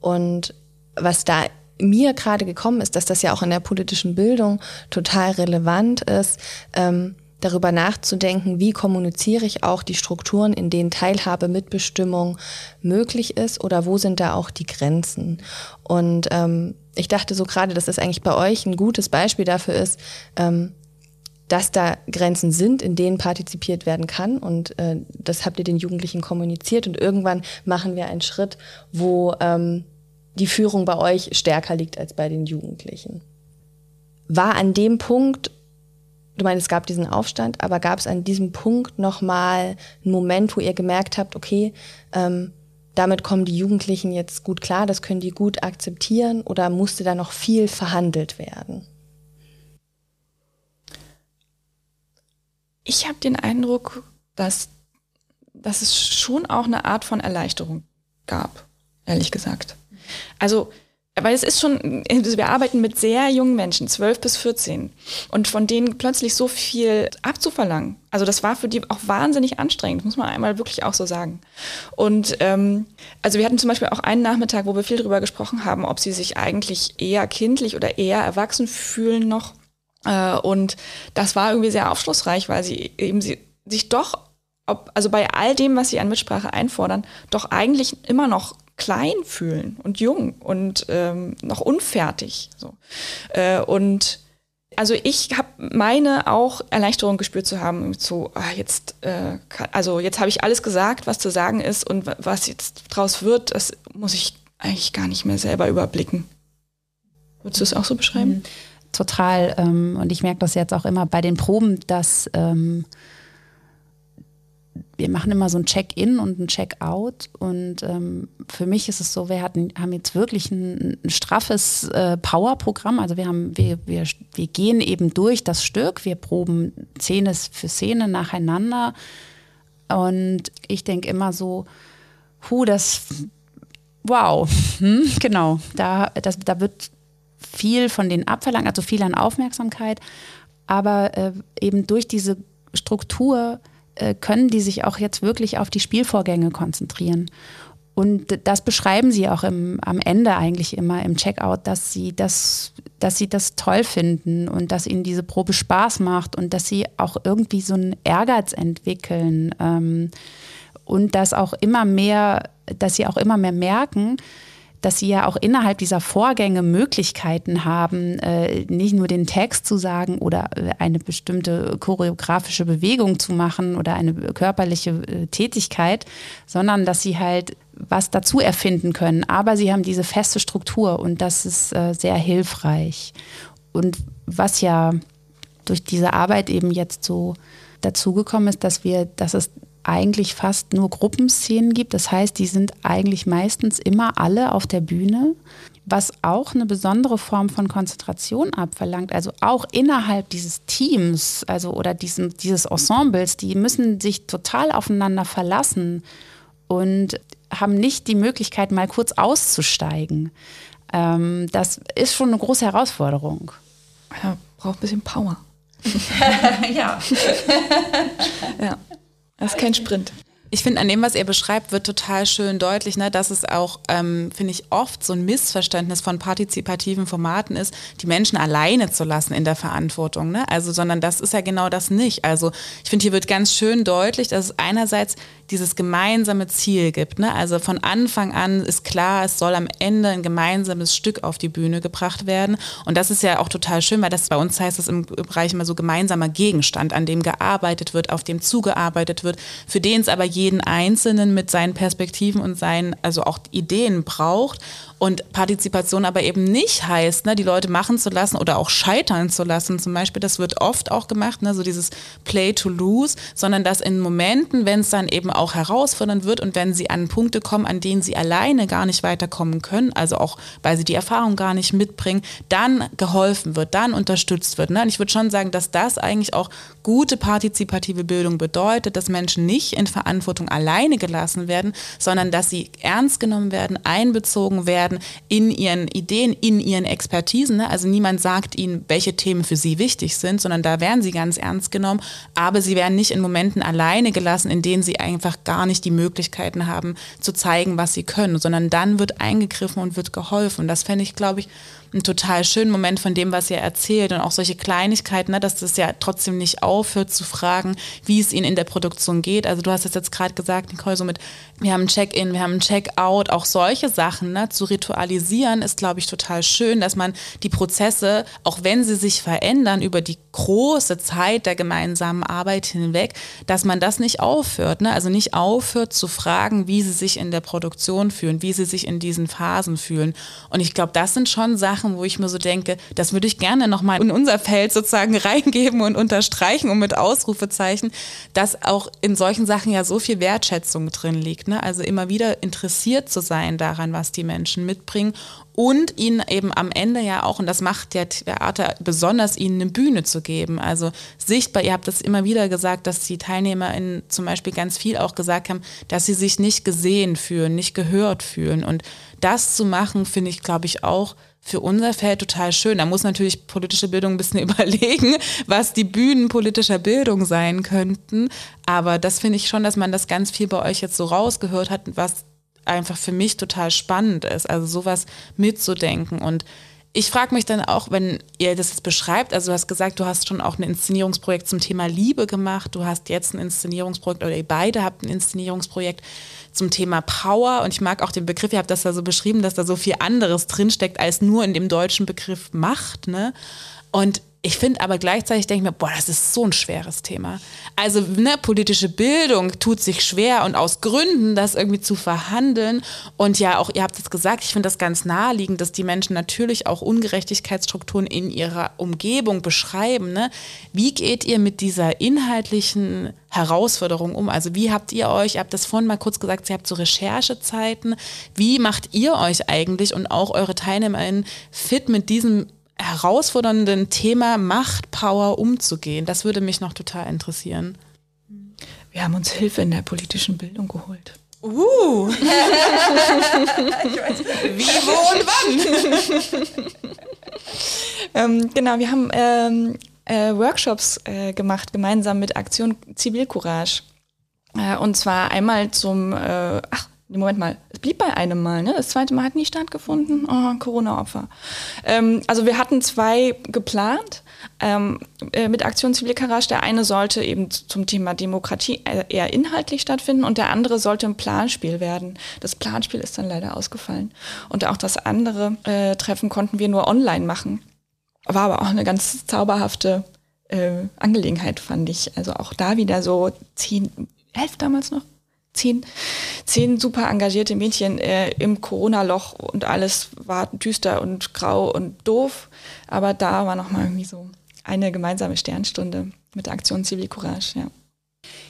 Und was da mir gerade gekommen ist, dass das ja auch in der politischen Bildung total relevant ist, ähm, darüber nachzudenken, wie kommuniziere ich auch die Strukturen, in denen Teilhabe, Mitbestimmung möglich ist oder wo sind da auch die Grenzen. Und ähm, ich dachte so gerade, dass das eigentlich bei euch ein gutes Beispiel dafür ist, ähm, dass da Grenzen sind, in denen partizipiert werden kann. Und äh, das habt ihr den Jugendlichen kommuniziert. Und irgendwann machen wir einen Schritt, wo ähm, die Führung bei euch stärker liegt als bei den Jugendlichen. War an dem Punkt du meinst, es gab diesen Aufstand, aber gab es an diesem Punkt nochmal einen Moment, wo ihr gemerkt habt, okay, ähm, damit kommen die Jugendlichen jetzt gut klar, das können die gut akzeptieren oder musste da noch viel verhandelt werden? Ich habe den Eindruck, dass, dass es schon auch eine Art von Erleichterung gab, ehrlich gesagt. Also weil es ist schon, also wir arbeiten mit sehr jungen Menschen, 12 bis 14. Und von denen plötzlich so viel abzuverlangen. Also das war für die auch wahnsinnig anstrengend, muss man einmal wirklich auch so sagen. Und ähm, also wir hatten zum Beispiel auch einen Nachmittag, wo wir viel darüber gesprochen haben, ob sie sich eigentlich eher kindlich oder eher erwachsen fühlen noch. Äh, und das war irgendwie sehr aufschlussreich, weil sie eben sie, sich doch, ob, also bei all dem, was sie an Mitsprache einfordern, doch eigentlich immer noch klein fühlen und jung und ähm, noch unfertig. So. Äh, und also ich habe meine auch Erleichterung gespürt zu haben, so ah, jetzt, äh, also jetzt habe ich alles gesagt, was zu sagen ist und was jetzt draus wird, das muss ich eigentlich gar nicht mehr selber überblicken. Würdest du es auch so beschreiben? Mhm. Total. Ähm, und ich merke das jetzt auch immer bei den Proben, dass ähm, wir machen immer so ein Check-in und ein Check-out. Und ähm, für mich ist es so, wir hatten, haben jetzt wirklich ein, ein straffes äh, Power-Programm. Also wir haben, wir, wir, wir gehen eben durch das Stück, wir proben Szene für Szene nacheinander. Und ich denke immer so, hu, das, wow, hm, genau, da, das, da wird viel von denen abverlangt, also viel an Aufmerksamkeit. Aber äh, eben durch diese Struktur äh, können die sich auch jetzt wirklich auf die Spielvorgänge konzentrieren. Und das beschreiben sie auch im, am Ende eigentlich immer im Checkout, dass sie das, dass sie das toll finden und dass ihnen diese Probe Spaß macht und dass sie auch irgendwie so einen Ehrgeiz entwickeln ähm, und dass auch immer mehr, dass sie auch immer mehr merken, dass sie ja auch innerhalb dieser Vorgänge Möglichkeiten haben, äh, nicht nur den Text zu sagen oder äh, eine bestimmte choreografische Bewegung zu machen oder eine körperliche äh, Tätigkeit, sondern dass sie halt was dazu erfinden können. Aber sie haben diese feste Struktur und das ist sehr hilfreich. Und was ja durch diese Arbeit eben jetzt so dazugekommen ist, dass wir, dass es eigentlich fast nur Gruppenszenen gibt. Das heißt, die sind eigentlich meistens immer alle auf der Bühne, was auch eine besondere Form von Konzentration abverlangt. Also auch innerhalb dieses Teams, also oder diesem, dieses Ensembles, die müssen sich total aufeinander verlassen und haben nicht die Möglichkeit, mal kurz auszusteigen. Ähm, das ist schon eine große Herausforderung. Ja, braucht ein bisschen Power. ja. ja. Das ist kein Sprint. Ich finde, an dem, was ihr beschreibt, wird total schön deutlich, ne, dass es auch, ähm, finde ich, oft so ein Missverständnis von partizipativen Formaten ist, die Menschen alleine zu lassen in der Verantwortung. Ne? Also, sondern das ist ja genau das nicht. Also, ich finde, hier wird ganz schön deutlich, dass es einerseits dieses gemeinsame Ziel gibt. Ne? Also von Anfang an ist klar, es soll am Ende ein gemeinsames Stück auf die Bühne gebracht werden. Und das ist ja auch total schön, weil das bei uns heißt es im Bereich immer so gemeinsamer Gegenstand, an dem gearbeitet wird, auf dem zugearbeitet wird, für den es aber jeden Einzelnen mit seinen Perspektiven und seinen, also auch Ideen braucht. Und Partizipation aber eben nicht heißt, ne, die Leute machen zu lassen oder auch scheitern zu lassen. Zum Beispiel, das wird oft auch gemacht, ne, so dieses Play to lose, sondern dass in Momenten, wenn es dann eben auch herausfordernd wird und wenn sie an Punkte kommen, an denen sie alleine gar nicht weiterkommen können, also auch weil sie die Erfahrung gar nicht mitbringen, dann geholfen wird, dann unterstützt wird. Ne? Und ich würde schon sagen, dass das eigentlich auch gute partizipative Bildung bedeutet, dass Menschen nicht in Verantwortung alleine gelassen werden, sondern dass sie ernst genommen werden, einbezogen werden werden in ihren Ideen, in ihren Expertisen. Ne? Also niemand sagt ihnen, welche Themen für sie wichtig sind, sondern da werden sie ganz ernst genommen. Aber sie werden nicht in Momenten alleine gelassen, in denen sie einfach gar nicht die Möglichkeiten haben, zu zeigen, was sie können, sondern dann wird eingegriffen und wird geholfen. Und das fände ich, glaube ich, einen total schönen Moment von dem, was ihr erzählt und auch solche Kleinigkeiten, ne, dass das ja trotzdem nicht aufhört zu fragen, wie es ihnen in der Produktion geht. Also du hast es jetzt gerade gesagt, Nicole, so mit, wir haben ein Check-in, wir haben ein Check-out, auch solche Sachen ne, zu ritualisieren, ist, glaube ich, total schön, dass man die Prozesse, auch wenn sie sich verändern über die große Zeit der gemeinsamen Arbeit hinweg, dass man das nicht aufhört. Ne? Also nicht aufhört zu fragen, wie sie sich in der Produktion fühlen, wie sie sich in diesen Phasen fühlen. Und ich glaube, das sind schon Sachen, wo ich mir so denke, das würde ich gerne nochmal in unser Feld sozusagen reingeben und unterstreichen und mit Ausrufezeichen, dass auch in solchen Sachen ja so viel Wertschätzung drin liegt. Ne? Also immer wieder interessiert zu sein daran, was die Menschen mitbringen und ihnen eben am Ende ja auch, und das macht der Theater besonders, ihnen eine Bühne zu geben. Also sichtbar, ihr habt das immer wieder gesagt, dass die TeilnehmerInnen zum Beispiel ganz viel auch gesagt haben, dass sie sich nicht gesehen fühlen, nicht gehört fühlen. Und das zu machen, finde ich, glaube ich, auch für unser Feld total schön. Da muss natürlich politische Bildung ein bisschen überlegen, was die Bühnen politischer Bildung sein könnten. Aber das finde ich schon, dass man das ganz viel bei euch jetzt so rausgehört hat, was einfach für mich total spannend ist. Also sowas mitzudenken und ich frage mich dann auch, wenn ihr das jetzt beschreibt, also du hast gesagt, du hast schon auch ein Inszenierungsprojekt zum Thema Liebe gemacht, du hast jetzt ein Inszenierungsprojekt oder ihr beide habt ein Inszenierungsprojekt zum Thema Power und ich mag auch den Begriff, ihr habt das da so beschrieben, dass da so viel anderes drinsteckt als nur in dem deutschen Begriff Macht. Ne? Und ich finde aber gleichzeitig, denke ich mir, boah, das ist so ein schweres Thema. Also ne, politische Bildung tut sich schwer und aus Gründen, das irgendwie zu verhandeln. Und ja, auch ihr habt es gesagt, ich finde das ganz naheliegend, dass die Menschen natürlich auch Ungerechtigkeitsstrukturen in ihrer Umgebung beschreiben. Ne? Wie geht ihr mit dieser inhaltlichen Herausforderung um? Also wie habt ihr euch, ihr habt das vorhin mal kurz gesagt, ihr habt so Recherchezeiten. Wie macht ihr euch eigentlich und auch eure TeilnehmerInnen fit mit diesem herausfordernden Thema Macht, Power umzugehen? Das würde mich noch total interessieren. Wir haben uns Hilfe in der politischen Bildung geholt. Uh. Wie, wo und wann? ähm, genau, wir haben ähm, äh, Workshops äh, gemacht, gemeinsam mit Aktion Zivilcourage. Äh, und zwar einmal zum, äh, ach, Moment mal, es blieb bei einem Mal, ne? Das zweite Mal hat nie stattgefunden. Oh, Corona-Opfer. Ähm, also wir hatten zwei geplant ähm, äh, mit Aktion Zivilcourage. Der eine sollte eben zum Thema Demokratie äh, eher inhaltlich stattfinden und der andere sollte ein Planspiel werden. Das Planspiel ist dann leider ausgefallen. Und auch das andere äh, Treffen konnten wir nur online machen. War aber auch eine ganz zauberhafte äh, Angelegenheit, fand ich. Also auch da wieder so zehn, elf damals noch, zehn, zehn super engagierte Mädchen äh, im Corona-Loch und alles war düster und grau und doof. Aber da war nochmal irgendwie so eine gemeinsame Sternstunde mit der Aktion Zivilcourage, ja.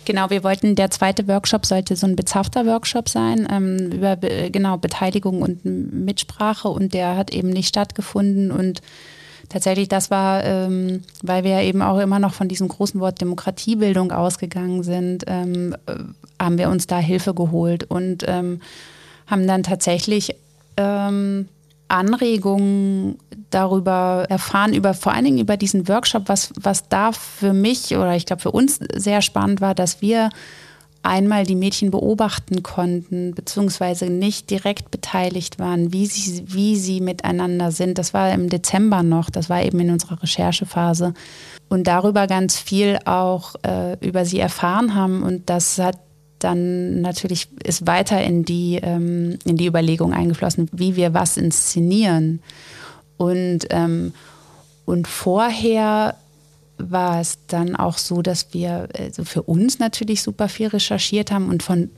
Genau, wir wollten, der zweite Workshop sollte so ein bezahfter Workshop sein, ähm, über genau Beteiligung und Mitsprache und der hat eben nicht stattgefunden und tatsächlich, das war, ähm, weil wir ja eben auch immer noch von diesem großen Wort Demokratiebildung ausgegangen sind, ähm, äh, haben wir uns da Hilfe geholt und ähm, haben dann tatsächlich ähm, Anregungen darüber erfahren, über vor allen Dingen über diesen Workshop, was, was da für mich oder ich glaube für uns sehr spannend war, dass wir einmal die Mädchen beobachten konnten, beziehungsweise nicht direkt beteiligt waren, wie sie, wie sie miteinander sind. Das war im Dezember noch, das war eben in unserer Recherchephase. Und darüber ganz viel auch äh, über sie erfahren haben. Und das hat dann natürlich ist weiter in die, ähm, in die Überlegung eingeflossen, wie wir was inszenieren. Und, ähm, und vorher war es dann auch so, dass wir also für uns natürlich super viel recherchiert haben und von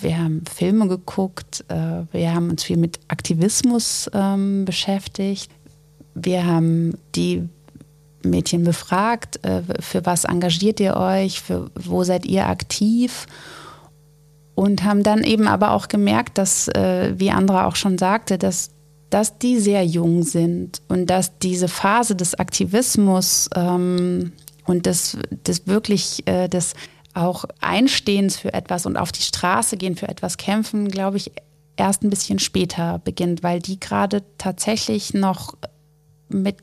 wir haben Filme geguckt, äh, wir haben uns viel mit Aktivismus ähm, beschäftigt, wir haben die Mädchen befragt, äh, für was engagiert ihr euch, für wo seid ihr aktiv? Und haben dann eben aber auch gemerkt, dass, äh, wie Andra auch schon sagte, dass, dass die sehr jung sind und dass diese Phase des Aktivismus ähm, und des, des wirklich äh, des auch Einstehens für etwas und auf die Straße gehen für etwas kämpfen, glaube ich, erst ein bisschen später beginnt, weil die gerade tatsächlich noch mit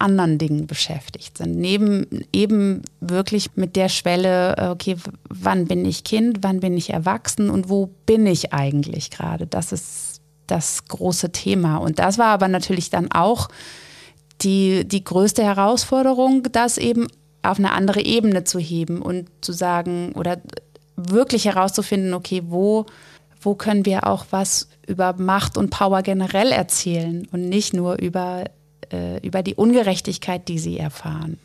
anderen Dingen beschäftigt sind. Neben eben wirklich mit der Schwelle, äh, okay, wann bin ich Kind, wann bin ich erwachsen und wo bin ich eigentlich gerade? Das ist das große Thema. Und das war aber natürlich dann auch die, die größte Herausforderung, das eben auf eine andere Ebene zu heben und zu sagen oder wirklich herauszufinden, okay, wo, wo können wir auch was über Macht und Power generell erzählen und nicht nur über äh, über die Ungerechtigkeit, die sie erfahren.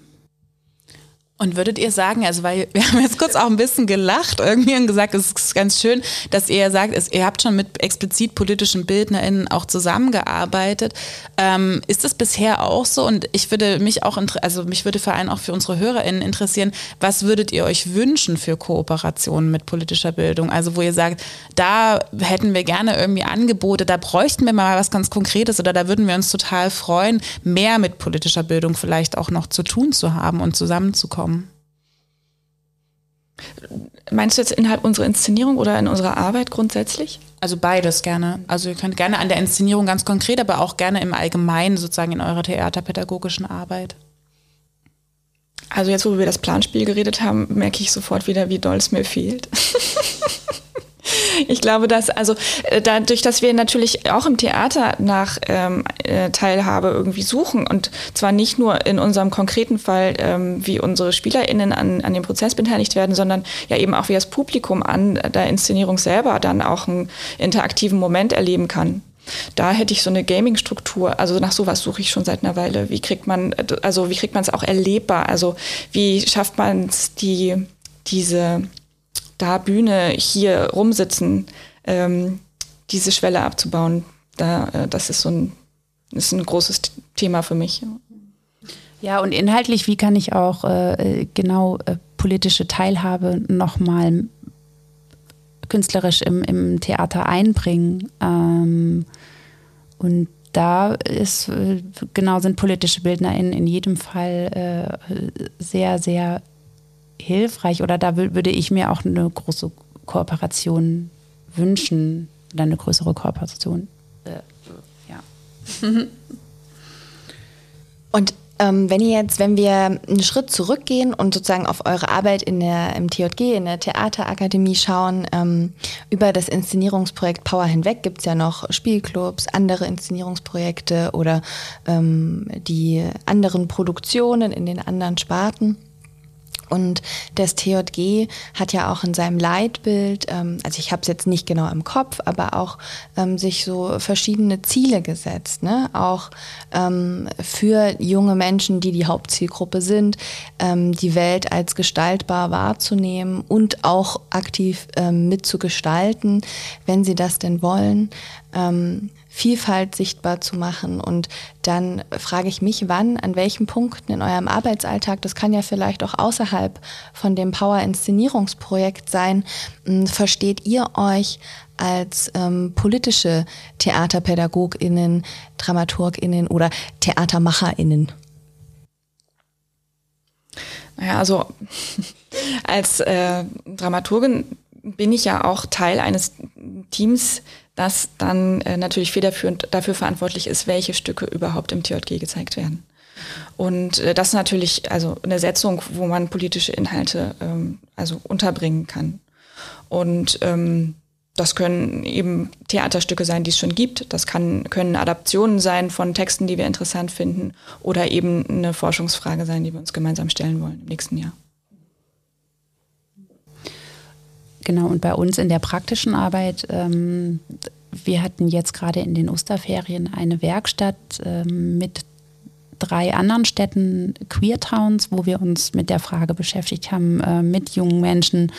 Und würdet ihr sagen, also weil wir haben jetzt kurz auch ein bisschen gelacht irgendwie und gesagt, es ist ganz schön, dass ihr sagt, es, ihr habt schon mit explizit politischen BildnerInnen auch zusammengearbeitet. Ähm, ist das bisher auch so? Und ich würde mich auch, also mich würde vor allem auch für unsere HörerInnen interessieren, was würdet ihr euch wünschen für Kooperationen mit politischer Bildung? Also wo ihr sagt, da hätten wir gerne irgendwie Angebote, da bräuchten wir mal was ganz Konkretes oder da würden wir uns total freuen, mehr mit politischer Bildung vielleicht auch noch zu tun zu haben und zusammenzukommen kommen. Meinst du jetzt innerhalb unserer Inszenierung oder in unserer Arbeit grundsätzlich? Also beides gerne. Also ihr könnt gerne an der Inszenierung ganz konkret, aber auch gerne im Allgemeinen sozusagen in eurer theaterpädagogischen Arbeit. Also jetzt, wo wir das Planspiel geredet haben, merke ich sofort wieder, wie doll es mir fehlt. ich glaube, dass, also äh, dadurch, dass wir natürlich auch im Theater nach ähm, äh, Teilhabe irgendwie suchen und zwar nicht nur in unserem konkreten Fall, ähm, wie unsere SpielerInnen an, an dem Prozess beteiligt werden, sondern ja eben auch wie das Publikum an der Inszenierung selber dann auch einen interaktiven Moment erleben kann. Da hätte ich so eine Gaming-Struktur, also nach sowas suche ich schon seit einer Weile. Wie kriegt man, also wie kriegt man es auch erlebbar? Also wie schafft man es, die, diese da Bühne, hier rumsitzen, ähm, diese Schwelle abzubauen, da, äh, das ist so ein, ist ein großes Thema für mich. Ja, und inhaltlich, wie kann ich auch äh, genau äh, politische Teilhabe nochmal künstlerisch im, im Theater einbringen? Ähm, und da ist, äh, genau, sind politische Bildner in, in jedem Fall äh, sehr, sehr hilfreich oder da würde ich mir auch eine große Kooperation wünschen oder eine größere Kooperation. Äh, ja. Und ähm, wenn ihr jetzt, wenn wir einen Schritt zurückgehen und sozusagen auf eure Arbeit in der, im TJG, in der Theaterakademie schauen, ähm, über das Inszenierungsprojekt Power hinweg gibt es ja noch Spielclubs, andere Inszenierungsprojekte oder ähm, die anderen Produktionen in den anderen Sparten. Und das TJG hat ja auch in seinem Leitbild, ähm, also ich habe es jetzt nicht genau im Kopf, aber auch ähm, sich so verschiedene Ziele gesetzt, ne? auch ähm, für junge Menschen, die die Hauptzielgruppe sind, ähm, die Welt als gestaltbar wahrzunehmen und auch aktiv ähm, mitzugestalten, wenn sie das denn wollen. Vielfalt sichtbar zu machen. Und dann frage ich mich, wann, an welchen Punkten in eurem Arbeitsalltag, das kann ja vielleicht auch außerhalb von dem Power-Inszenierungsprojekt sein, hm, versteht ihr euch als ähm, politische TheaterpädagogInnen, DramaturgInnen oder TheatermacherInnen? Naja, also als äh, Dramaturgin bin ich ja auch Teil eines Teams, das dann äh, natürlich federführend dafür verantwortlich ist, welche Stücke überhaupt im TJG gezeigt werden. Und äh, das ist natürlich also eine Setzung, wo man politische Inhalte ähm, also unterbringen kann. Und ähm, das können eben Theaterstücke sein, die es schon gibt. Das kann, können Adaptionen sein von Texten, die wir interessant finden. Oder eben eine Forschungsfrage sein, die wir uns gemeinsam stellen wollen im nächsten Jahr. Genau, und bei uns in der praktischen Arbeit, ähm, wir hatten jetzt gerade in den Osterferien eine Werkstatt ähm, mit drei anderen Städten, Queer Towns, wo wir uns mit der Frage beschäftigt haben, äh, mit jungen Menschen,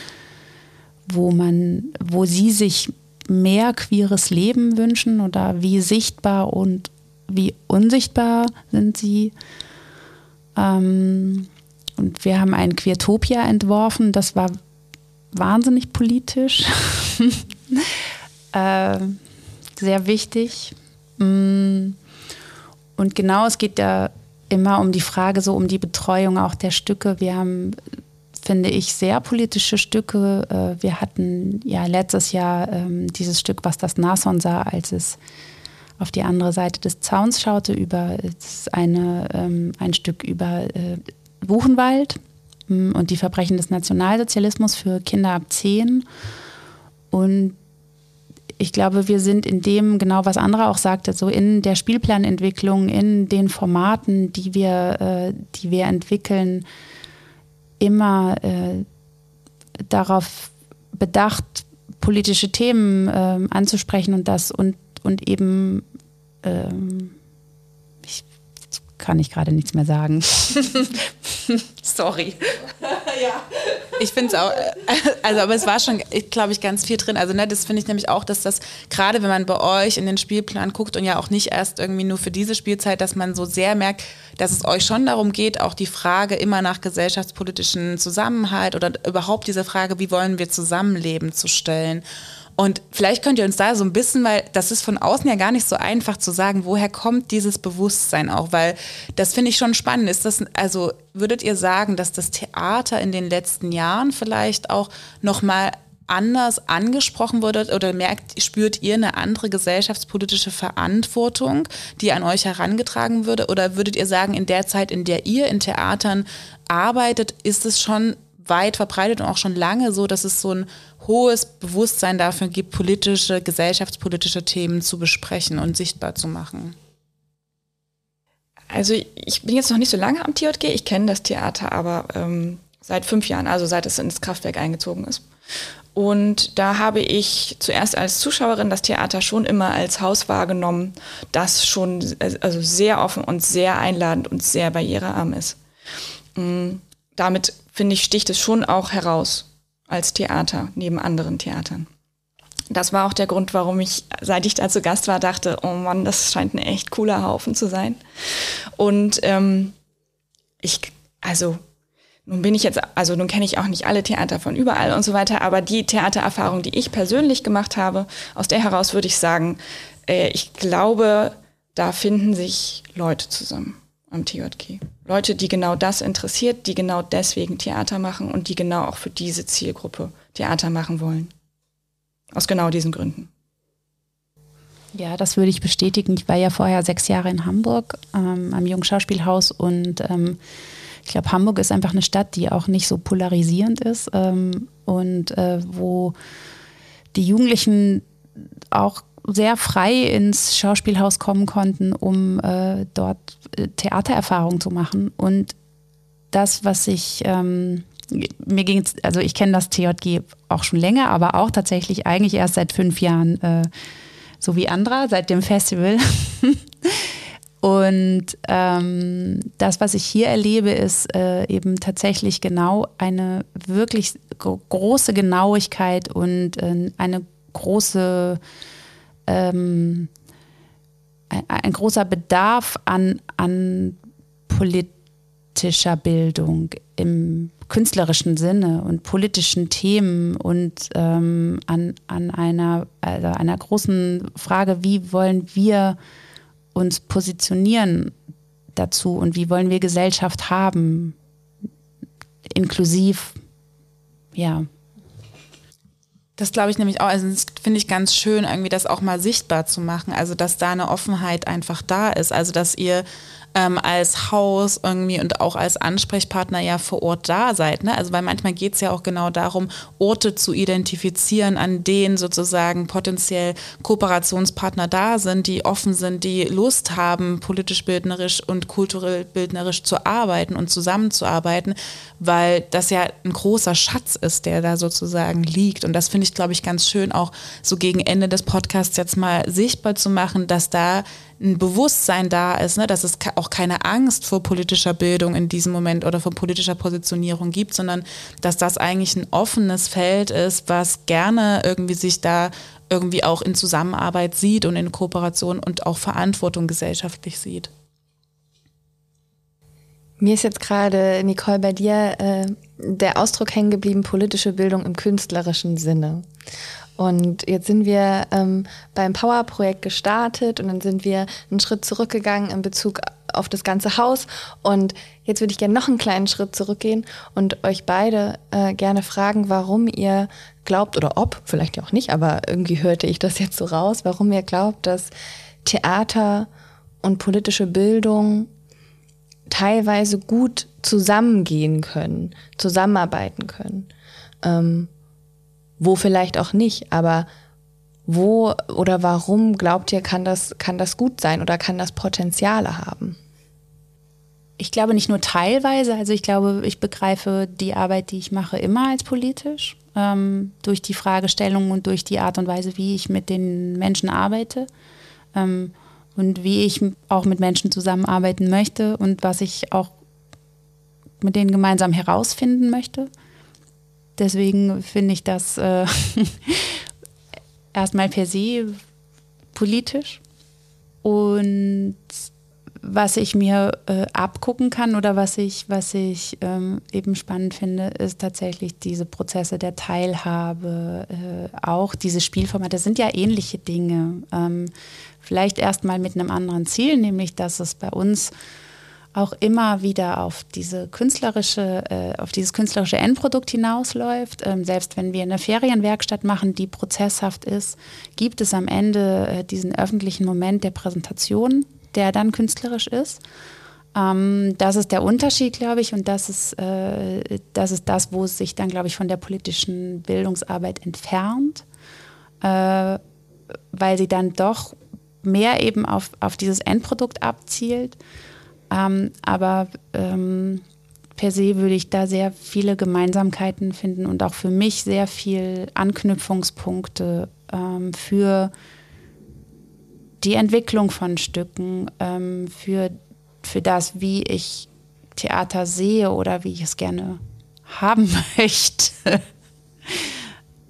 wo man, wo sie sich mehr queeres Leben wünschen oder wie sichtbar und wie unsichtbar sind sie. Ähm, und wir haben ein Queertopia entworfen, das war wahnsinnig politisch, äh, sehr wichtig. Mm. Und genau, es geht ja immer um die Frage, so um die Betreuung auch der Stücke. Wir haben, finde ich, sehr politische Stücke. Äh, wir hatten ja letztes Jahr ähm, dieses Stück, was das Nason sah, als es auf die andere Seite des Zauns schaute, über eine, ähm, ein Stück über äh, Buchenwald mm, und die Verbrechen des Nationalsozialismus für Kinder ab zehn. Und ich glaube, wir sind in dem, genau was Andra auch sagte, so in der Spielplanentwicklung, in den Formaten, die wir, äh, die wir entwickeln, immer äh, darauf bedacht, politische Themen äh, anzusprechen und das und, und eben ähm, kann ich gerade nichts mehr sagen. Sorry. ja. Ich finde es auch, äh, also aber es war schon, glaube ich, ganz viel drin. Also ne, das finde ich nämlich auch, dass das, gerade wenn man bei euch in den Spielplan guckt und ja auch nicht erst irgendwie nur für diese Spielzeit, dass man so sehr merkt, dass es euch schon darum geht, auch die Frage immer nach gesellschaftspolitischen Zusammenhalt oder überhaupt diese Frage, wie wollen wir zusammenleben, zu stellen. Und vielleicht könnt ihr uns da so ein bisschen, weil das ist von außen ja gar nicht so einfach zu sagen, woher kommt dieses Bewusstsein auch, weil das finde ich schon spannend. Ist das, also würdet ihr sagen, dass das Theater in den letzten Jahren vielleicht auch nochmal anders angesprochen wurde oder merkt, spürt ihr eine andere gesellschaftspolitische Verantwortung, die an euch herangetragen würde? Oder würdet ihr sagen, in der Zeit, in der ihr in Theatern arbeitet, ist es schon weit verbreitet und auch schon lange so, dass es so ein hohes Bewusstsein dafür gibt, politische, gesellschaftspolitische Themen zu besprechen und sichtbar zu machen. Also ich bin jetzt noch nicht so lange am TJG, ich kenne das Theater aber ähm, seit fünf Jahren, also seit es ins Kraftwerk eingezogen ist. Und da habe ich zuerst als Zuschauerin das Theater schon immer als Haus wahrgenommen, das schon also sehr offen und sehr einladend und sehr barrierearm ist. Mhm. Damit finde ich, sticht es schon auch heraus als Theater neben anderen Theatern. Das war auch der Grund, warum ich, seit ich da zu Gast war, dachte, oh Mann, das scheint ein echt cooler Haufen zu sein. Und ähm, ich, also nun bin ich jetzt, also nun kenne ich auch nicht alle Theater von überall und so weiter, aber die Theatererfahrung, die ich persönlich gemacht habe, aus der heraus würde ich sagen, äh, ich glaube, da finden sich Leute zusammen am TJG. Leute, die genau das interessiert, die genau deswegen Theater machen und die genau auch für diese Zielgruppe Theater machen wollen. Aus genau diesen Gründen. Ja, das würde ich bestätigen. Ich war ja vorher sechs Jahre in Hamburg ähm, am Jungschauspielhaus und ähm, ich glaube, Hamburg ist einfach eine Stadt, die auch nicht so polarisierend ist ähm, und äh, wo die Jugendlichen auch sehr frei ins Schauspielhaus kommen konnten, um äh, dort äh, Theatererfahrung zu machen. Und das, was ich, ähm, mir ging also ich kenne das TJG auch schon länger, aber auch tatsächlich eigentlich erst seit fünf Jahren, äh, so wie Andra, seit dem Festival. Und ähm, das, was ich hier erlebe, ist äh, eben tatsächlich genau eine wirklich große Genauigkeit und äh, eine große ähm, ein, ein, großer Bedarf an, an politischer Bildung im künstlerischen Sinne und politischen Themen und ähm, an, an einer, also einer großen Frage, wie wollen wir uns positionieren dazu und wie wollen wir Gesellschaft haben, inklusiv, ja, das glaube ich nämlich auch, also das finde ich ganz schön, irgendwie das auch mal sichtbar zu machen, also dass da eine Offenheit einfach da ist, also dass ihr ähm, als Haus irgendwie und auch als Ansprechpartner ja vor Ort da seid. Ne? Also weil manchmal geht es ja auch genau darum, Orte zu identifizieren, an denen sozusagen potenziell Kooperationspartner da sind, die offen sind, die Lust haben, politisch bildnerisch und kulturell bildnerisch zu arbeiten und zusammenzuarbeiten, weil das ja ein großer Schatz ist, der da sozusagen liegt. Und das finde ich, glaube ich, ganz schön auch so gegen Ende des Podcasts jetzt mal sichtbar zu machen, dass da ein Bewusstsein da ist, ne, dass es auch keine Angst vor politischer Bildung in diesem Moment oder vor politischer Positionierung gibt, sondern dass das eigentlich ein offenes Feld ist, was gerne irgendwie sich da irgendwie auch in Zusammenarbeit sieht und in Kooperation und auch Verantwortung gesellschaftlich sieht. Mir ist jetzt gerade, Nicole, bei dir äh, der Ausdruck hängen geblieben, politische Bildung im künstlerischen Sinne. Und jetzt sind wir ähm, beim Power-Projekt gestartet und dann sind wir einen Schritt zurückgegangen in Bezug auf das ganze Haus. Und jetzt würde ich gerne noch einen kleinen Schritt zurückgehen und euch beide äh, gerne fragen, warum ihr glaubt oder ob, vielleicht ja auch nicht, aber irgendwie hörte ich das jetzt so raus, warum ihr glaubt, dass Theater und politische Bildung teilweise gut zusammengehen können, zusammenarbeiten können. Ähm, wo vielleicht auch nicht, aber wo oder warum glaubt ihr, kann das, kann das gut sein oder kann das Potenziale haben? Ich glaube nicht nur teilweise, also ich glaube, ich begreife die Arbeit, die ich mache, immer als politisch, ähm, durch die Fragestellung und durch die Art und Weise, wie ich mit den Menschen arbeite ähm, und wie ich auch mit Menschen zusammenarbeiten möchte und was ich auch mit denen gemeinsam herausfinden möchte. Deswegen finde ich das äh, erstmal per se politisch. Und was ich mir äh, abgucken kann oder was ich, was ich ähm, eben spannend finde, ist tatsächlich diese Prozesse der Teilhabe, äh, auch diese Spielformate. Das sind ja ähnliche Dinge. Ähm, vielleicht erstmal mit einem anderen Ziel, nämlich dass es bei uns auch immer wieder auf diese künstlerische, äh, auf dieses künstlerische Endprodukt hinausläuft. Ähm, selbst wenn wir eine Ferienwerkstatt machen, die prozesshaft ist, gibt es am Ende äh, diesen öffentlichen Moment der Präsentation, der dann künstlerisch ist. Ähm, das ist der Unterschied, glaube ich, und das ist, äh, das ist das, wo es sich dann, glaube ich, von der politischen Bildungsarbeit entfernt, äh, weil sie dann doch mehr eben auf, auf dieses Endprodukt abzielt. Ähm, aber ähm, per se würde ich da sehr viele Gemeinsamkeiten finden und auch für mich sehr viel Anknüpfungspunkte ähm, für die Entwicklung von Stücken, ähm, für, für das, wie ich Theater sehe oder wie ich es gerne haben möchte.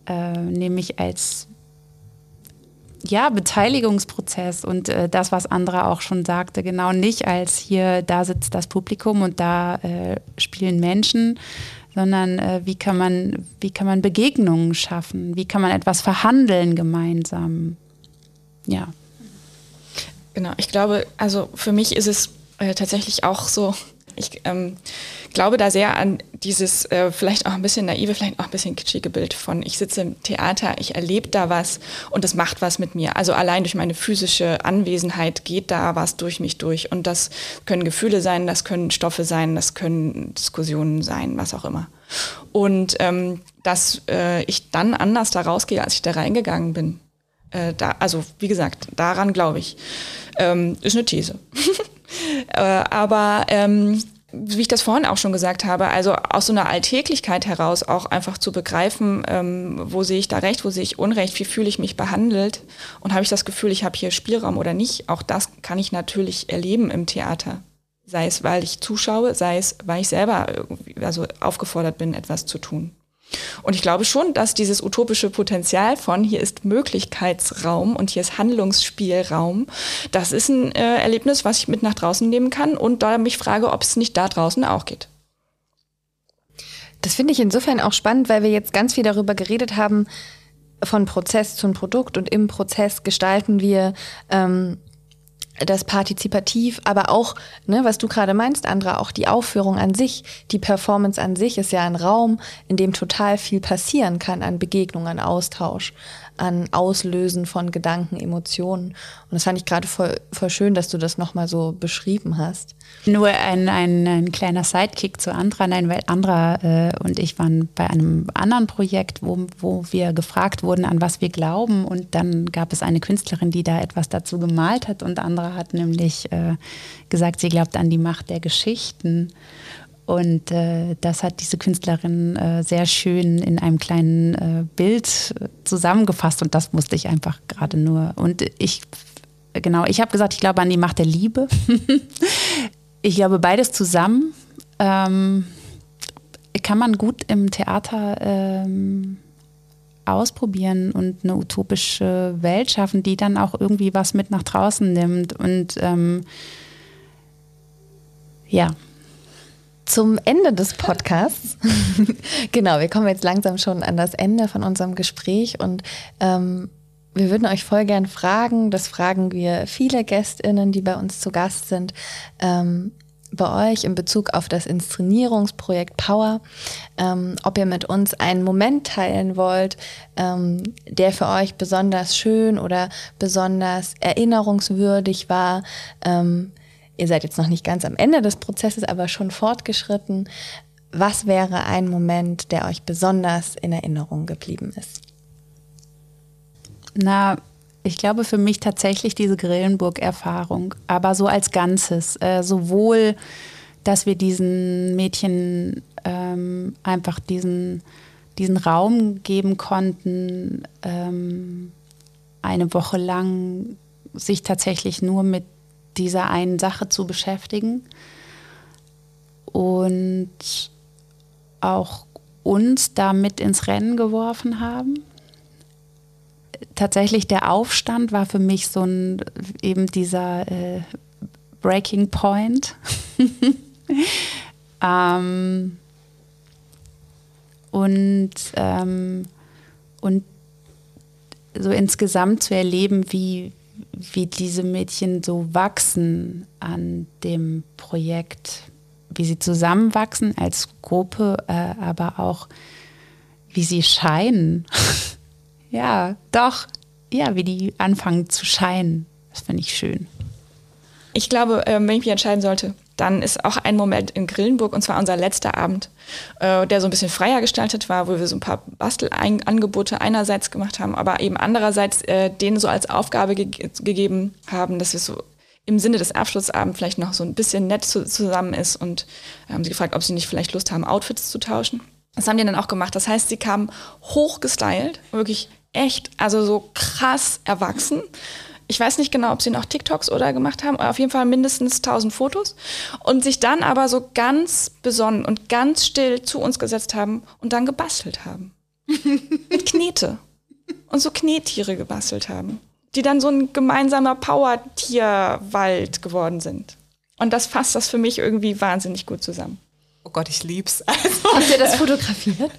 äh, nämlich als ja, Beteiligungsprozess und äh, das, was Andra auch schon sagte, genau nicht als hier, da sitzt das Publikum und da äh, spielen Menschen, sondern äh, wie, kann man, wie kann man Begegnungen schaffen, wie kann man etwas verhandeln gemeinsam. Ja. Genau, ich glaube, also für mich ist es äh, tatsächlich auch so, ich ähm, glaube da sehr an dieses äh, vielleicht auch ein bisschen naive, vielleicht auch ein bisschen kitschige Bild von, ich sitze im Theater, ich erlebe da was und das macht was mit mir. Also allein durch meine physische Anwesenheit geht da was durch mich durch. Und das können Gefühle sein, das können Stoffe sein, das können Diskussionen sein, was auch immer. Und ähm, dass äh, ich dann anders da rausgehe, als ich da reingegangen bin. Äh, da, also wie gesagt, daran glaube ich. Ähm, ist eine These. äh, aber ähm, wie ich das vorhin auch schon gesagt habe, also aus so einer Alltäglichkeit heraus auch einfach zu begreifen, ähm, wo sehe ich da recht, wo sehe ich Unrecht, wie fühle ich mich behandelt und habe ich das Gefühl, ich habe hier Spielraum oder nicht. Auch das kann ich natürlich erleben im Theater. Sei es, weil ich zuschaue, sei es, weil ich selber also aufgefordert bin, etwas zu tun. Und ich glaube schon, dass dieses utopische Potenzial von hier ist Möglichkeitsraum und hier ist Handlungsspielraum, das ist ein äh, Erlebnis, was ich mit nach draußen nehmen kann und da mich frage, ob es nicht da draußen auch geht. Das finde ich insofern auch spannend, weil wir jetzt ganz viel darüber geredet haben, von Prozess zum Produkt und im Prozess gestalten wir ähm, das partizipativ, aber auch, ne, was du gerade meinst, Andra, auch die Aufführung an sich, die Performance an sich ist ja ein Raum, in dem total viel passieren kann an Begegnung, an Austausch, an Auslösen von Gedanken, Emotionen. Und das fand ich gerade voll, voll schön, dass du das nochmal so beschrieben hast. Nur ein, ein, ein, kleiner Sidekick zu Andra, nein, weil Andra äh, und ich waren bei einem anderen Projekt, wo, wo wir gefragt wurden, an was wir glauben. Und dann gab es eine Künstlerin, die da etwas dazu gemalt hat. Und Andra hat nämlich äh, gesagt, sie glaubt an die Macht der Geschichten. Und äh, das hat diese Künstlerin äh, sehr schön in einem kleinen äh, Bild äh, zusammengefasst. Und das musste ich einfach gerade nur. Und ich, genau, ich habe gesagt, ich glaube an die Macht der Liebe. ich glaube, beides zusammen ähm, kann man gut im Theater ähm, ausprobieren und eine utopische Welt schaffen, die dann auch irgendwie was mit nach draußen nimmt. Und ähm, ja. Zum Ende des Podcasts. genau, wir kommen jetzt langsam schon an das Ende von unserem Gespräch und ähm, wir würden euch voll gern fragen, das fragen wir viele GästInnen, die bei uns zu Gast sind, ähm, bei euch in Bezug auf das Inszenierungsprojekt Power, ähm, ob ihr mit uns einen Moment teilen wollt, ähm, der für euch besonders schön oder besonders erinnerungswürdig war. Ihr seid jetzt noch nicht ganz am Ende des Prozesses, aber schon fortgeschritten. Was wäre ein Moment, der euch besonders in Erinnerung geblieben ist? Na, ich glaube für mich tatsächlich diese Grillenburg-Erfahrung, aber so als Ganzes. Äh, sowohl, dass wir diesen Mädchen ähm, einfach diesen, diesen Raum geben konnten, ähm, eine Woche lang sich tatsächlich nur mit dieser einen Sache zu beschäftigen und auch uns damit ins Rennen geworfen haben. Tatsächlich der Aufstand war für mich so ein eben dieser äh, Breaking Point. ähm, und, ähm, und so insgesamt zu erleben, wie, wie diese Mädchen so wachsen an dem Projekt, wie sie zusammenwachsen als Gruppe, äh, aber auch wie sie scheinen. ja, doch, ja, wie die anfangen zu scheinen. Das finde ich schön. Ich glaube, äh, wenn ich mich entscheiden sollte, dann ist auch ein Moment in Grillenburg, und zwar unser letzter Abend, äh, der so ein bisschen freier gestaltet war, wo wir so ein paar Bastelangebote einerseits gemacht haben, aber eben andererseits äh, denen so als Aufgabe ge gegeben haben, dass wir so im Sinne des Abschlussabends vielleicht noch so ein bisschen nett zu zusammen ist und haben sie gefragt, ob sie nicht vielleicht Lust haben, Outfits zu tauschen. Das haben die dann auch gemacht. Das heißt, sie kamen hochgestylt, wirklich echt, also so krass erwachsen ich weiß nicht genau, ob sie noch TikToks oder gemacht haben, auf jeden Fall mindestens 1000 Fotos und sich dann aber so ganz besonnen und ganz still zu uns gesetzt haben und dann gebastelt haben. Mit Knete. Und so Knettiere gebastelt haben, die dann so ein gemeinsamer Power-Tierwald geworden sind. Und das fasst das für mich irgendwie wahnsinnig gut zusammen. Oh Gott, ich lieb's. Also. Habt ihr das fotografiert?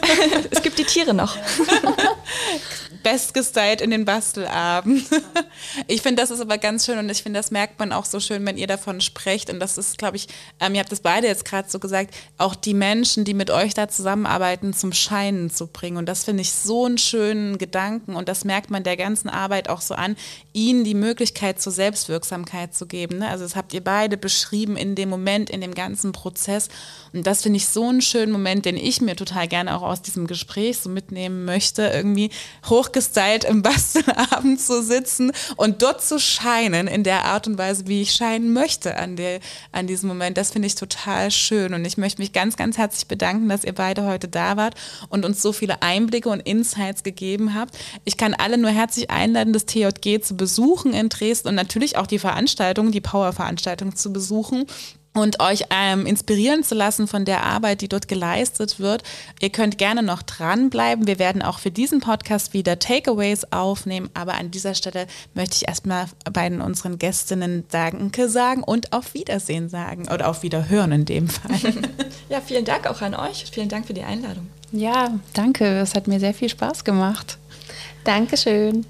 es gibt die Tiere noch. bestgestylt in den Bastelabend. ich finde, das ist aber ganz schön und ich finde, das merkt man auch so schön, wenn ihr davon sprecht. Und das ist, glaube ich, ähm, ihr habt das beide jetzt gerade so gesagt, auch die Menschen, die mit euch da zusammenarbeiten, zum Scheinen zu bringen. Und das finde ich so einen schönen Gedanken und das merkt man der ganzen Arbeit auch so an, ihnen die Möglichkeit zur Selbstwirksamkeit zu geben. Ne? Also das habt ihr beide beschrieben in dem Moment, in dem ganzen Prozess. Und das finde ich so einen schönen Moment, den ich mir total gerne auch aus diesem Gespräch so mitnehmen möchte, irgendwie hochgestylt im Bastelabend zu sitzen und dort zu scheinen in der Art und Weise, wie ich scheinen möchte an, der, an diesem Moment. Das finde ich total schön und ich möchte mich ganz, ganz herzlich bedanken, dass ihr beide heute da wart und uns so viele Einblicke und Insights gegeben habt. Ich kann alle nur herzlich einladen, das TJG zu besuchen in Dresden und natürlich auch die Veranstaltung, die Power-Veranstaltung zu besuchen und euch ähm, inspirieren zu lassen von der Arbeit, die dort geleistet wird. Ihr könnt gerne noch dranbleiben. Wir werden auch für diesen Podcast wieder Takeaways aufnehmen, aber an dieser Stelle möchte ich erstmal beiden unseren Gästinnen Danke sagen und auf Wiedersehen sagen oder auf Wiederhören in dem Fall. ja, vielen Dank auch an euch. Vielen Dank für die Einladung. Ja, danke. Es hat mir sehr viel Spaß gemacht. Dankeschön.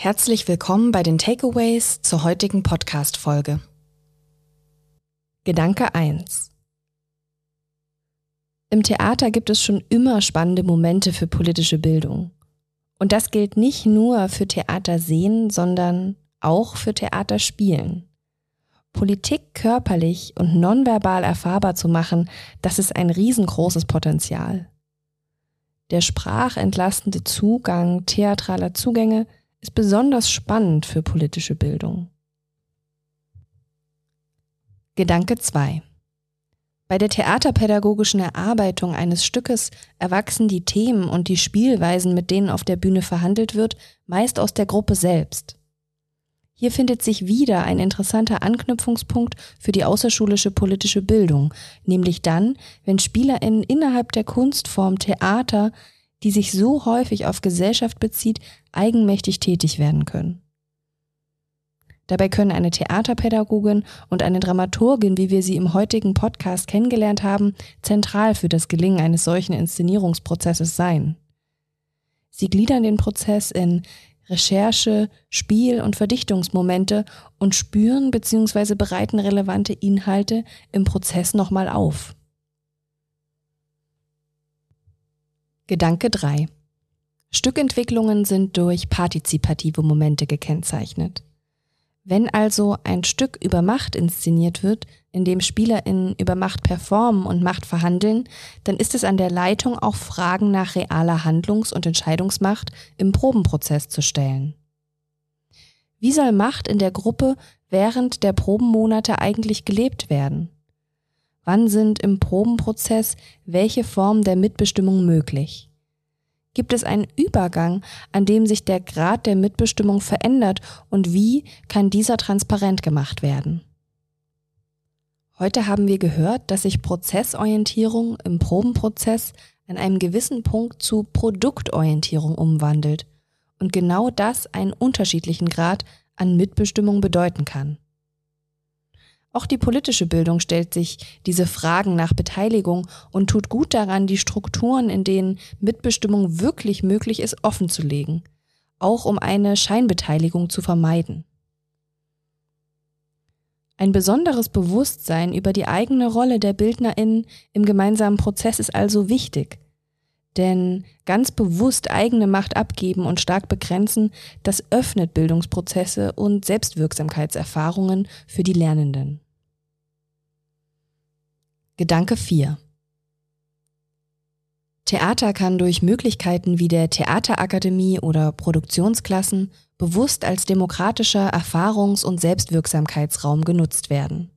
Herzlich willkommen bei den Takeaways zur heutigen Podcast-Folge. Gedanke 1. Im Theater gibt es schon immer spannende Momente für politische Bildung. Und das gilt nicht nur für Theater sehen, sondern auch für Theater spielen. Politik körperlich und nonverbal erfahrbar zu machen, das ist ein riesengroßes Potenzial. Der sprachentlastende Zugang theatraler Zugänge ist besonders spannend für politische Bildung. Gedanke 2. Bei der theaterpädagogischen Erarbeitung eines Stückes erwachsen die Themen und die Spielweisen, mit denen auf der Bühne verhandelt wird, meist aus der Gruppe selbst. Hier findet sich wieder ein interessanter Anknüpfungspunkt für die außerschulische politische Bildung, nämlich dann, wenn Spielerinnen innerhalb der Kunstform Theater die sich so häufig auf Gesellschaft bezieht, eigenmächtig tätig werden können. Dabei können eine Theaterpädagogin und eine Dramaturgin, wie wir sie im heutigen Podcast kennengelernt haben, zentral für das Gelingen eines solchen Inszenierungsprozesses sein. Sie gliedern den Prozess in Recherche, Spiel und Verdichtungsmomente und spüren bzw. bereiten relevante Inhalte im Prozess nochmal auf. Gedanke 3. Stückentwicklungen sind durch partizipative Momente gekennzeichnet. Wenn also ein Stück über Macht inszeniert wird, in dem SpielerInnen über Macht performen und Macht verhandeln, dann ist es an der Leitung auch Fragen nach realer Handlungs- und Entscheidungsmacht im Probenprozess zu stellen. Wie soll Macht in der Gruppe während der Probenmonate eigentlich gelebt werden? Wann sind im Probenprozess welche Formen der Mitbestimmung möglich? Gibt es einen Übergang, an dem sich der Grad der Mitbestimmung verändert und wie kann dieser transparent gemacht werden? Heute haben wir gehört, dass sich Prozessorientierung im Probenprozess an einem gewissen Punkt zu Produktorientierung umwandelt und genau das einen unterschiedlichen Grad an Mitbestimmung bedeuten kann. Auch die politische Bildung stellt sich diese Fragen nach Beteiligung und tut gut daran, die Strukturen, in denen Mitbestimmung wirklich möglich ist, offenzulegen, auch um eine Scheinbeteiligung zu vermeiden. Ein besonderes Bewusstsein über die eigene Rolle der Bildnerinnen im gemeinsamen Prozess ist also wichtig. Denn ganz bewusst eigene Macht abgeben und stark begrenzen, das öffnet Bildungsprozesse und Selbstwirksamkeitserfahrungen für die Lernenden. Gedanke 4 Theater kann durch Möglichkeiten wie der Theaterakademie oder Produktionsklassen bewusst als demokratischer Erfahrungs- und Selbstwirksamkeitsraum genutzt werden.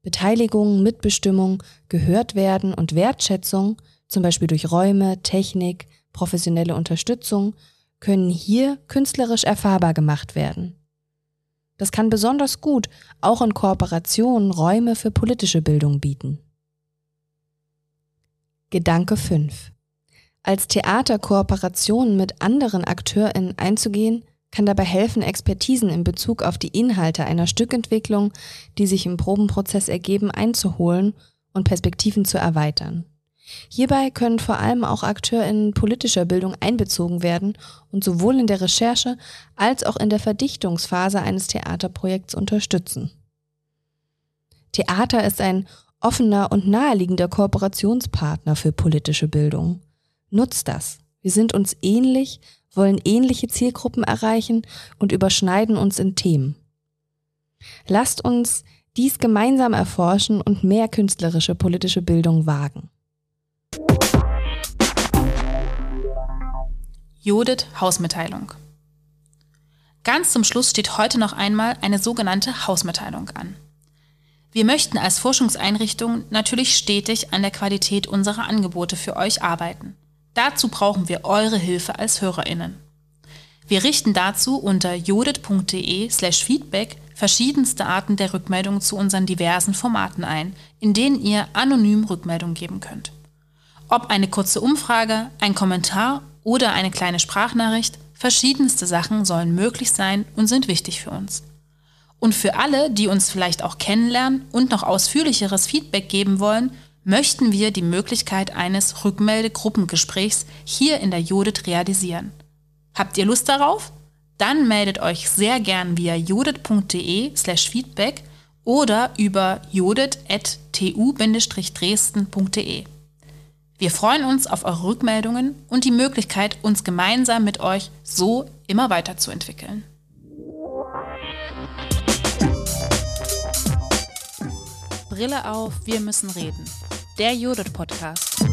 Beteiligung, Mitbestimmung, gehört werden und Wertschätzung zum Beispiel durch Räume, Technik, professionelle Unterstützung, können hier künstlerisch erfahrbar gemacht werden. Das kann besonders gut auch in Kooperation Räume für politische Bildung bieten. Gedanke 5. Als Theater Kooperationen mit anderen AkteurInnen einzugehen, kann dabei helfen, Expertisen in Bezug auf die Inhalte einer Stückentwicklung, die sich im Probenprozess ergeben, einzuholen und Perspektiven zu erweitern. Hierbei können vor allem auch AkteurInnen politischer Bildung einbezogen werden und sowohl in der Recherche als auch in der Verdichtungsphase eines Theaterprojekts unterstützen. Theater ist ein offener und naheliegender Kooperationspartner für politische Bildung. Nutzt das. Wir sind uns ähnlich, wollen ähnliche Zielgruppen erreichen und überschneiden uns in Themen. Lasst uns dies gemeinsam erforschen und mehr künstlerische politische Bildung wagen. Judith Hausmitteilung. Ganz zum Schluss steht heute noch einmal eine sogenannte Hausmitteilung an. Wir möchten als Forschungseinrichtung natürlich stetig an der Qualität unserer Angebote für euch arbeiten. Dazu brauchen wir eure Hilfe als Hörerinnen. Wir richten dazu unter judith.de/slash feedback verschiedenste Arten der Rückmeldung zu unseren diversen Formaten ein, in denen ihr anonym Rückmeldung geben könnt. Ob eine kurze Umfrage, ein Kommentar oder eine kleine Sprachnachricht, verschiedenste Sachen sollen möglich sein und sind wichtig für uns. Und für alle, die uns vielleicht auch kennenlernen und noch ausführlicheres Feedback geben wollen, möchten wir die Möglichkeit eines Rückmeldegruppengesprächs hier in der Judith realisieren. Habt ihr Lust darauf? dann meldet euch sehr gern via jodet.de slash feedback oder über jodet.tu-dresden.de. Wir freuen uns auf eure Rückmeldungen und die Möglichkeit, uns gemeinsam mit euch so immer weiterzuentwickeln. Brille auf, wir müssen reden. Der Jodet Podcast.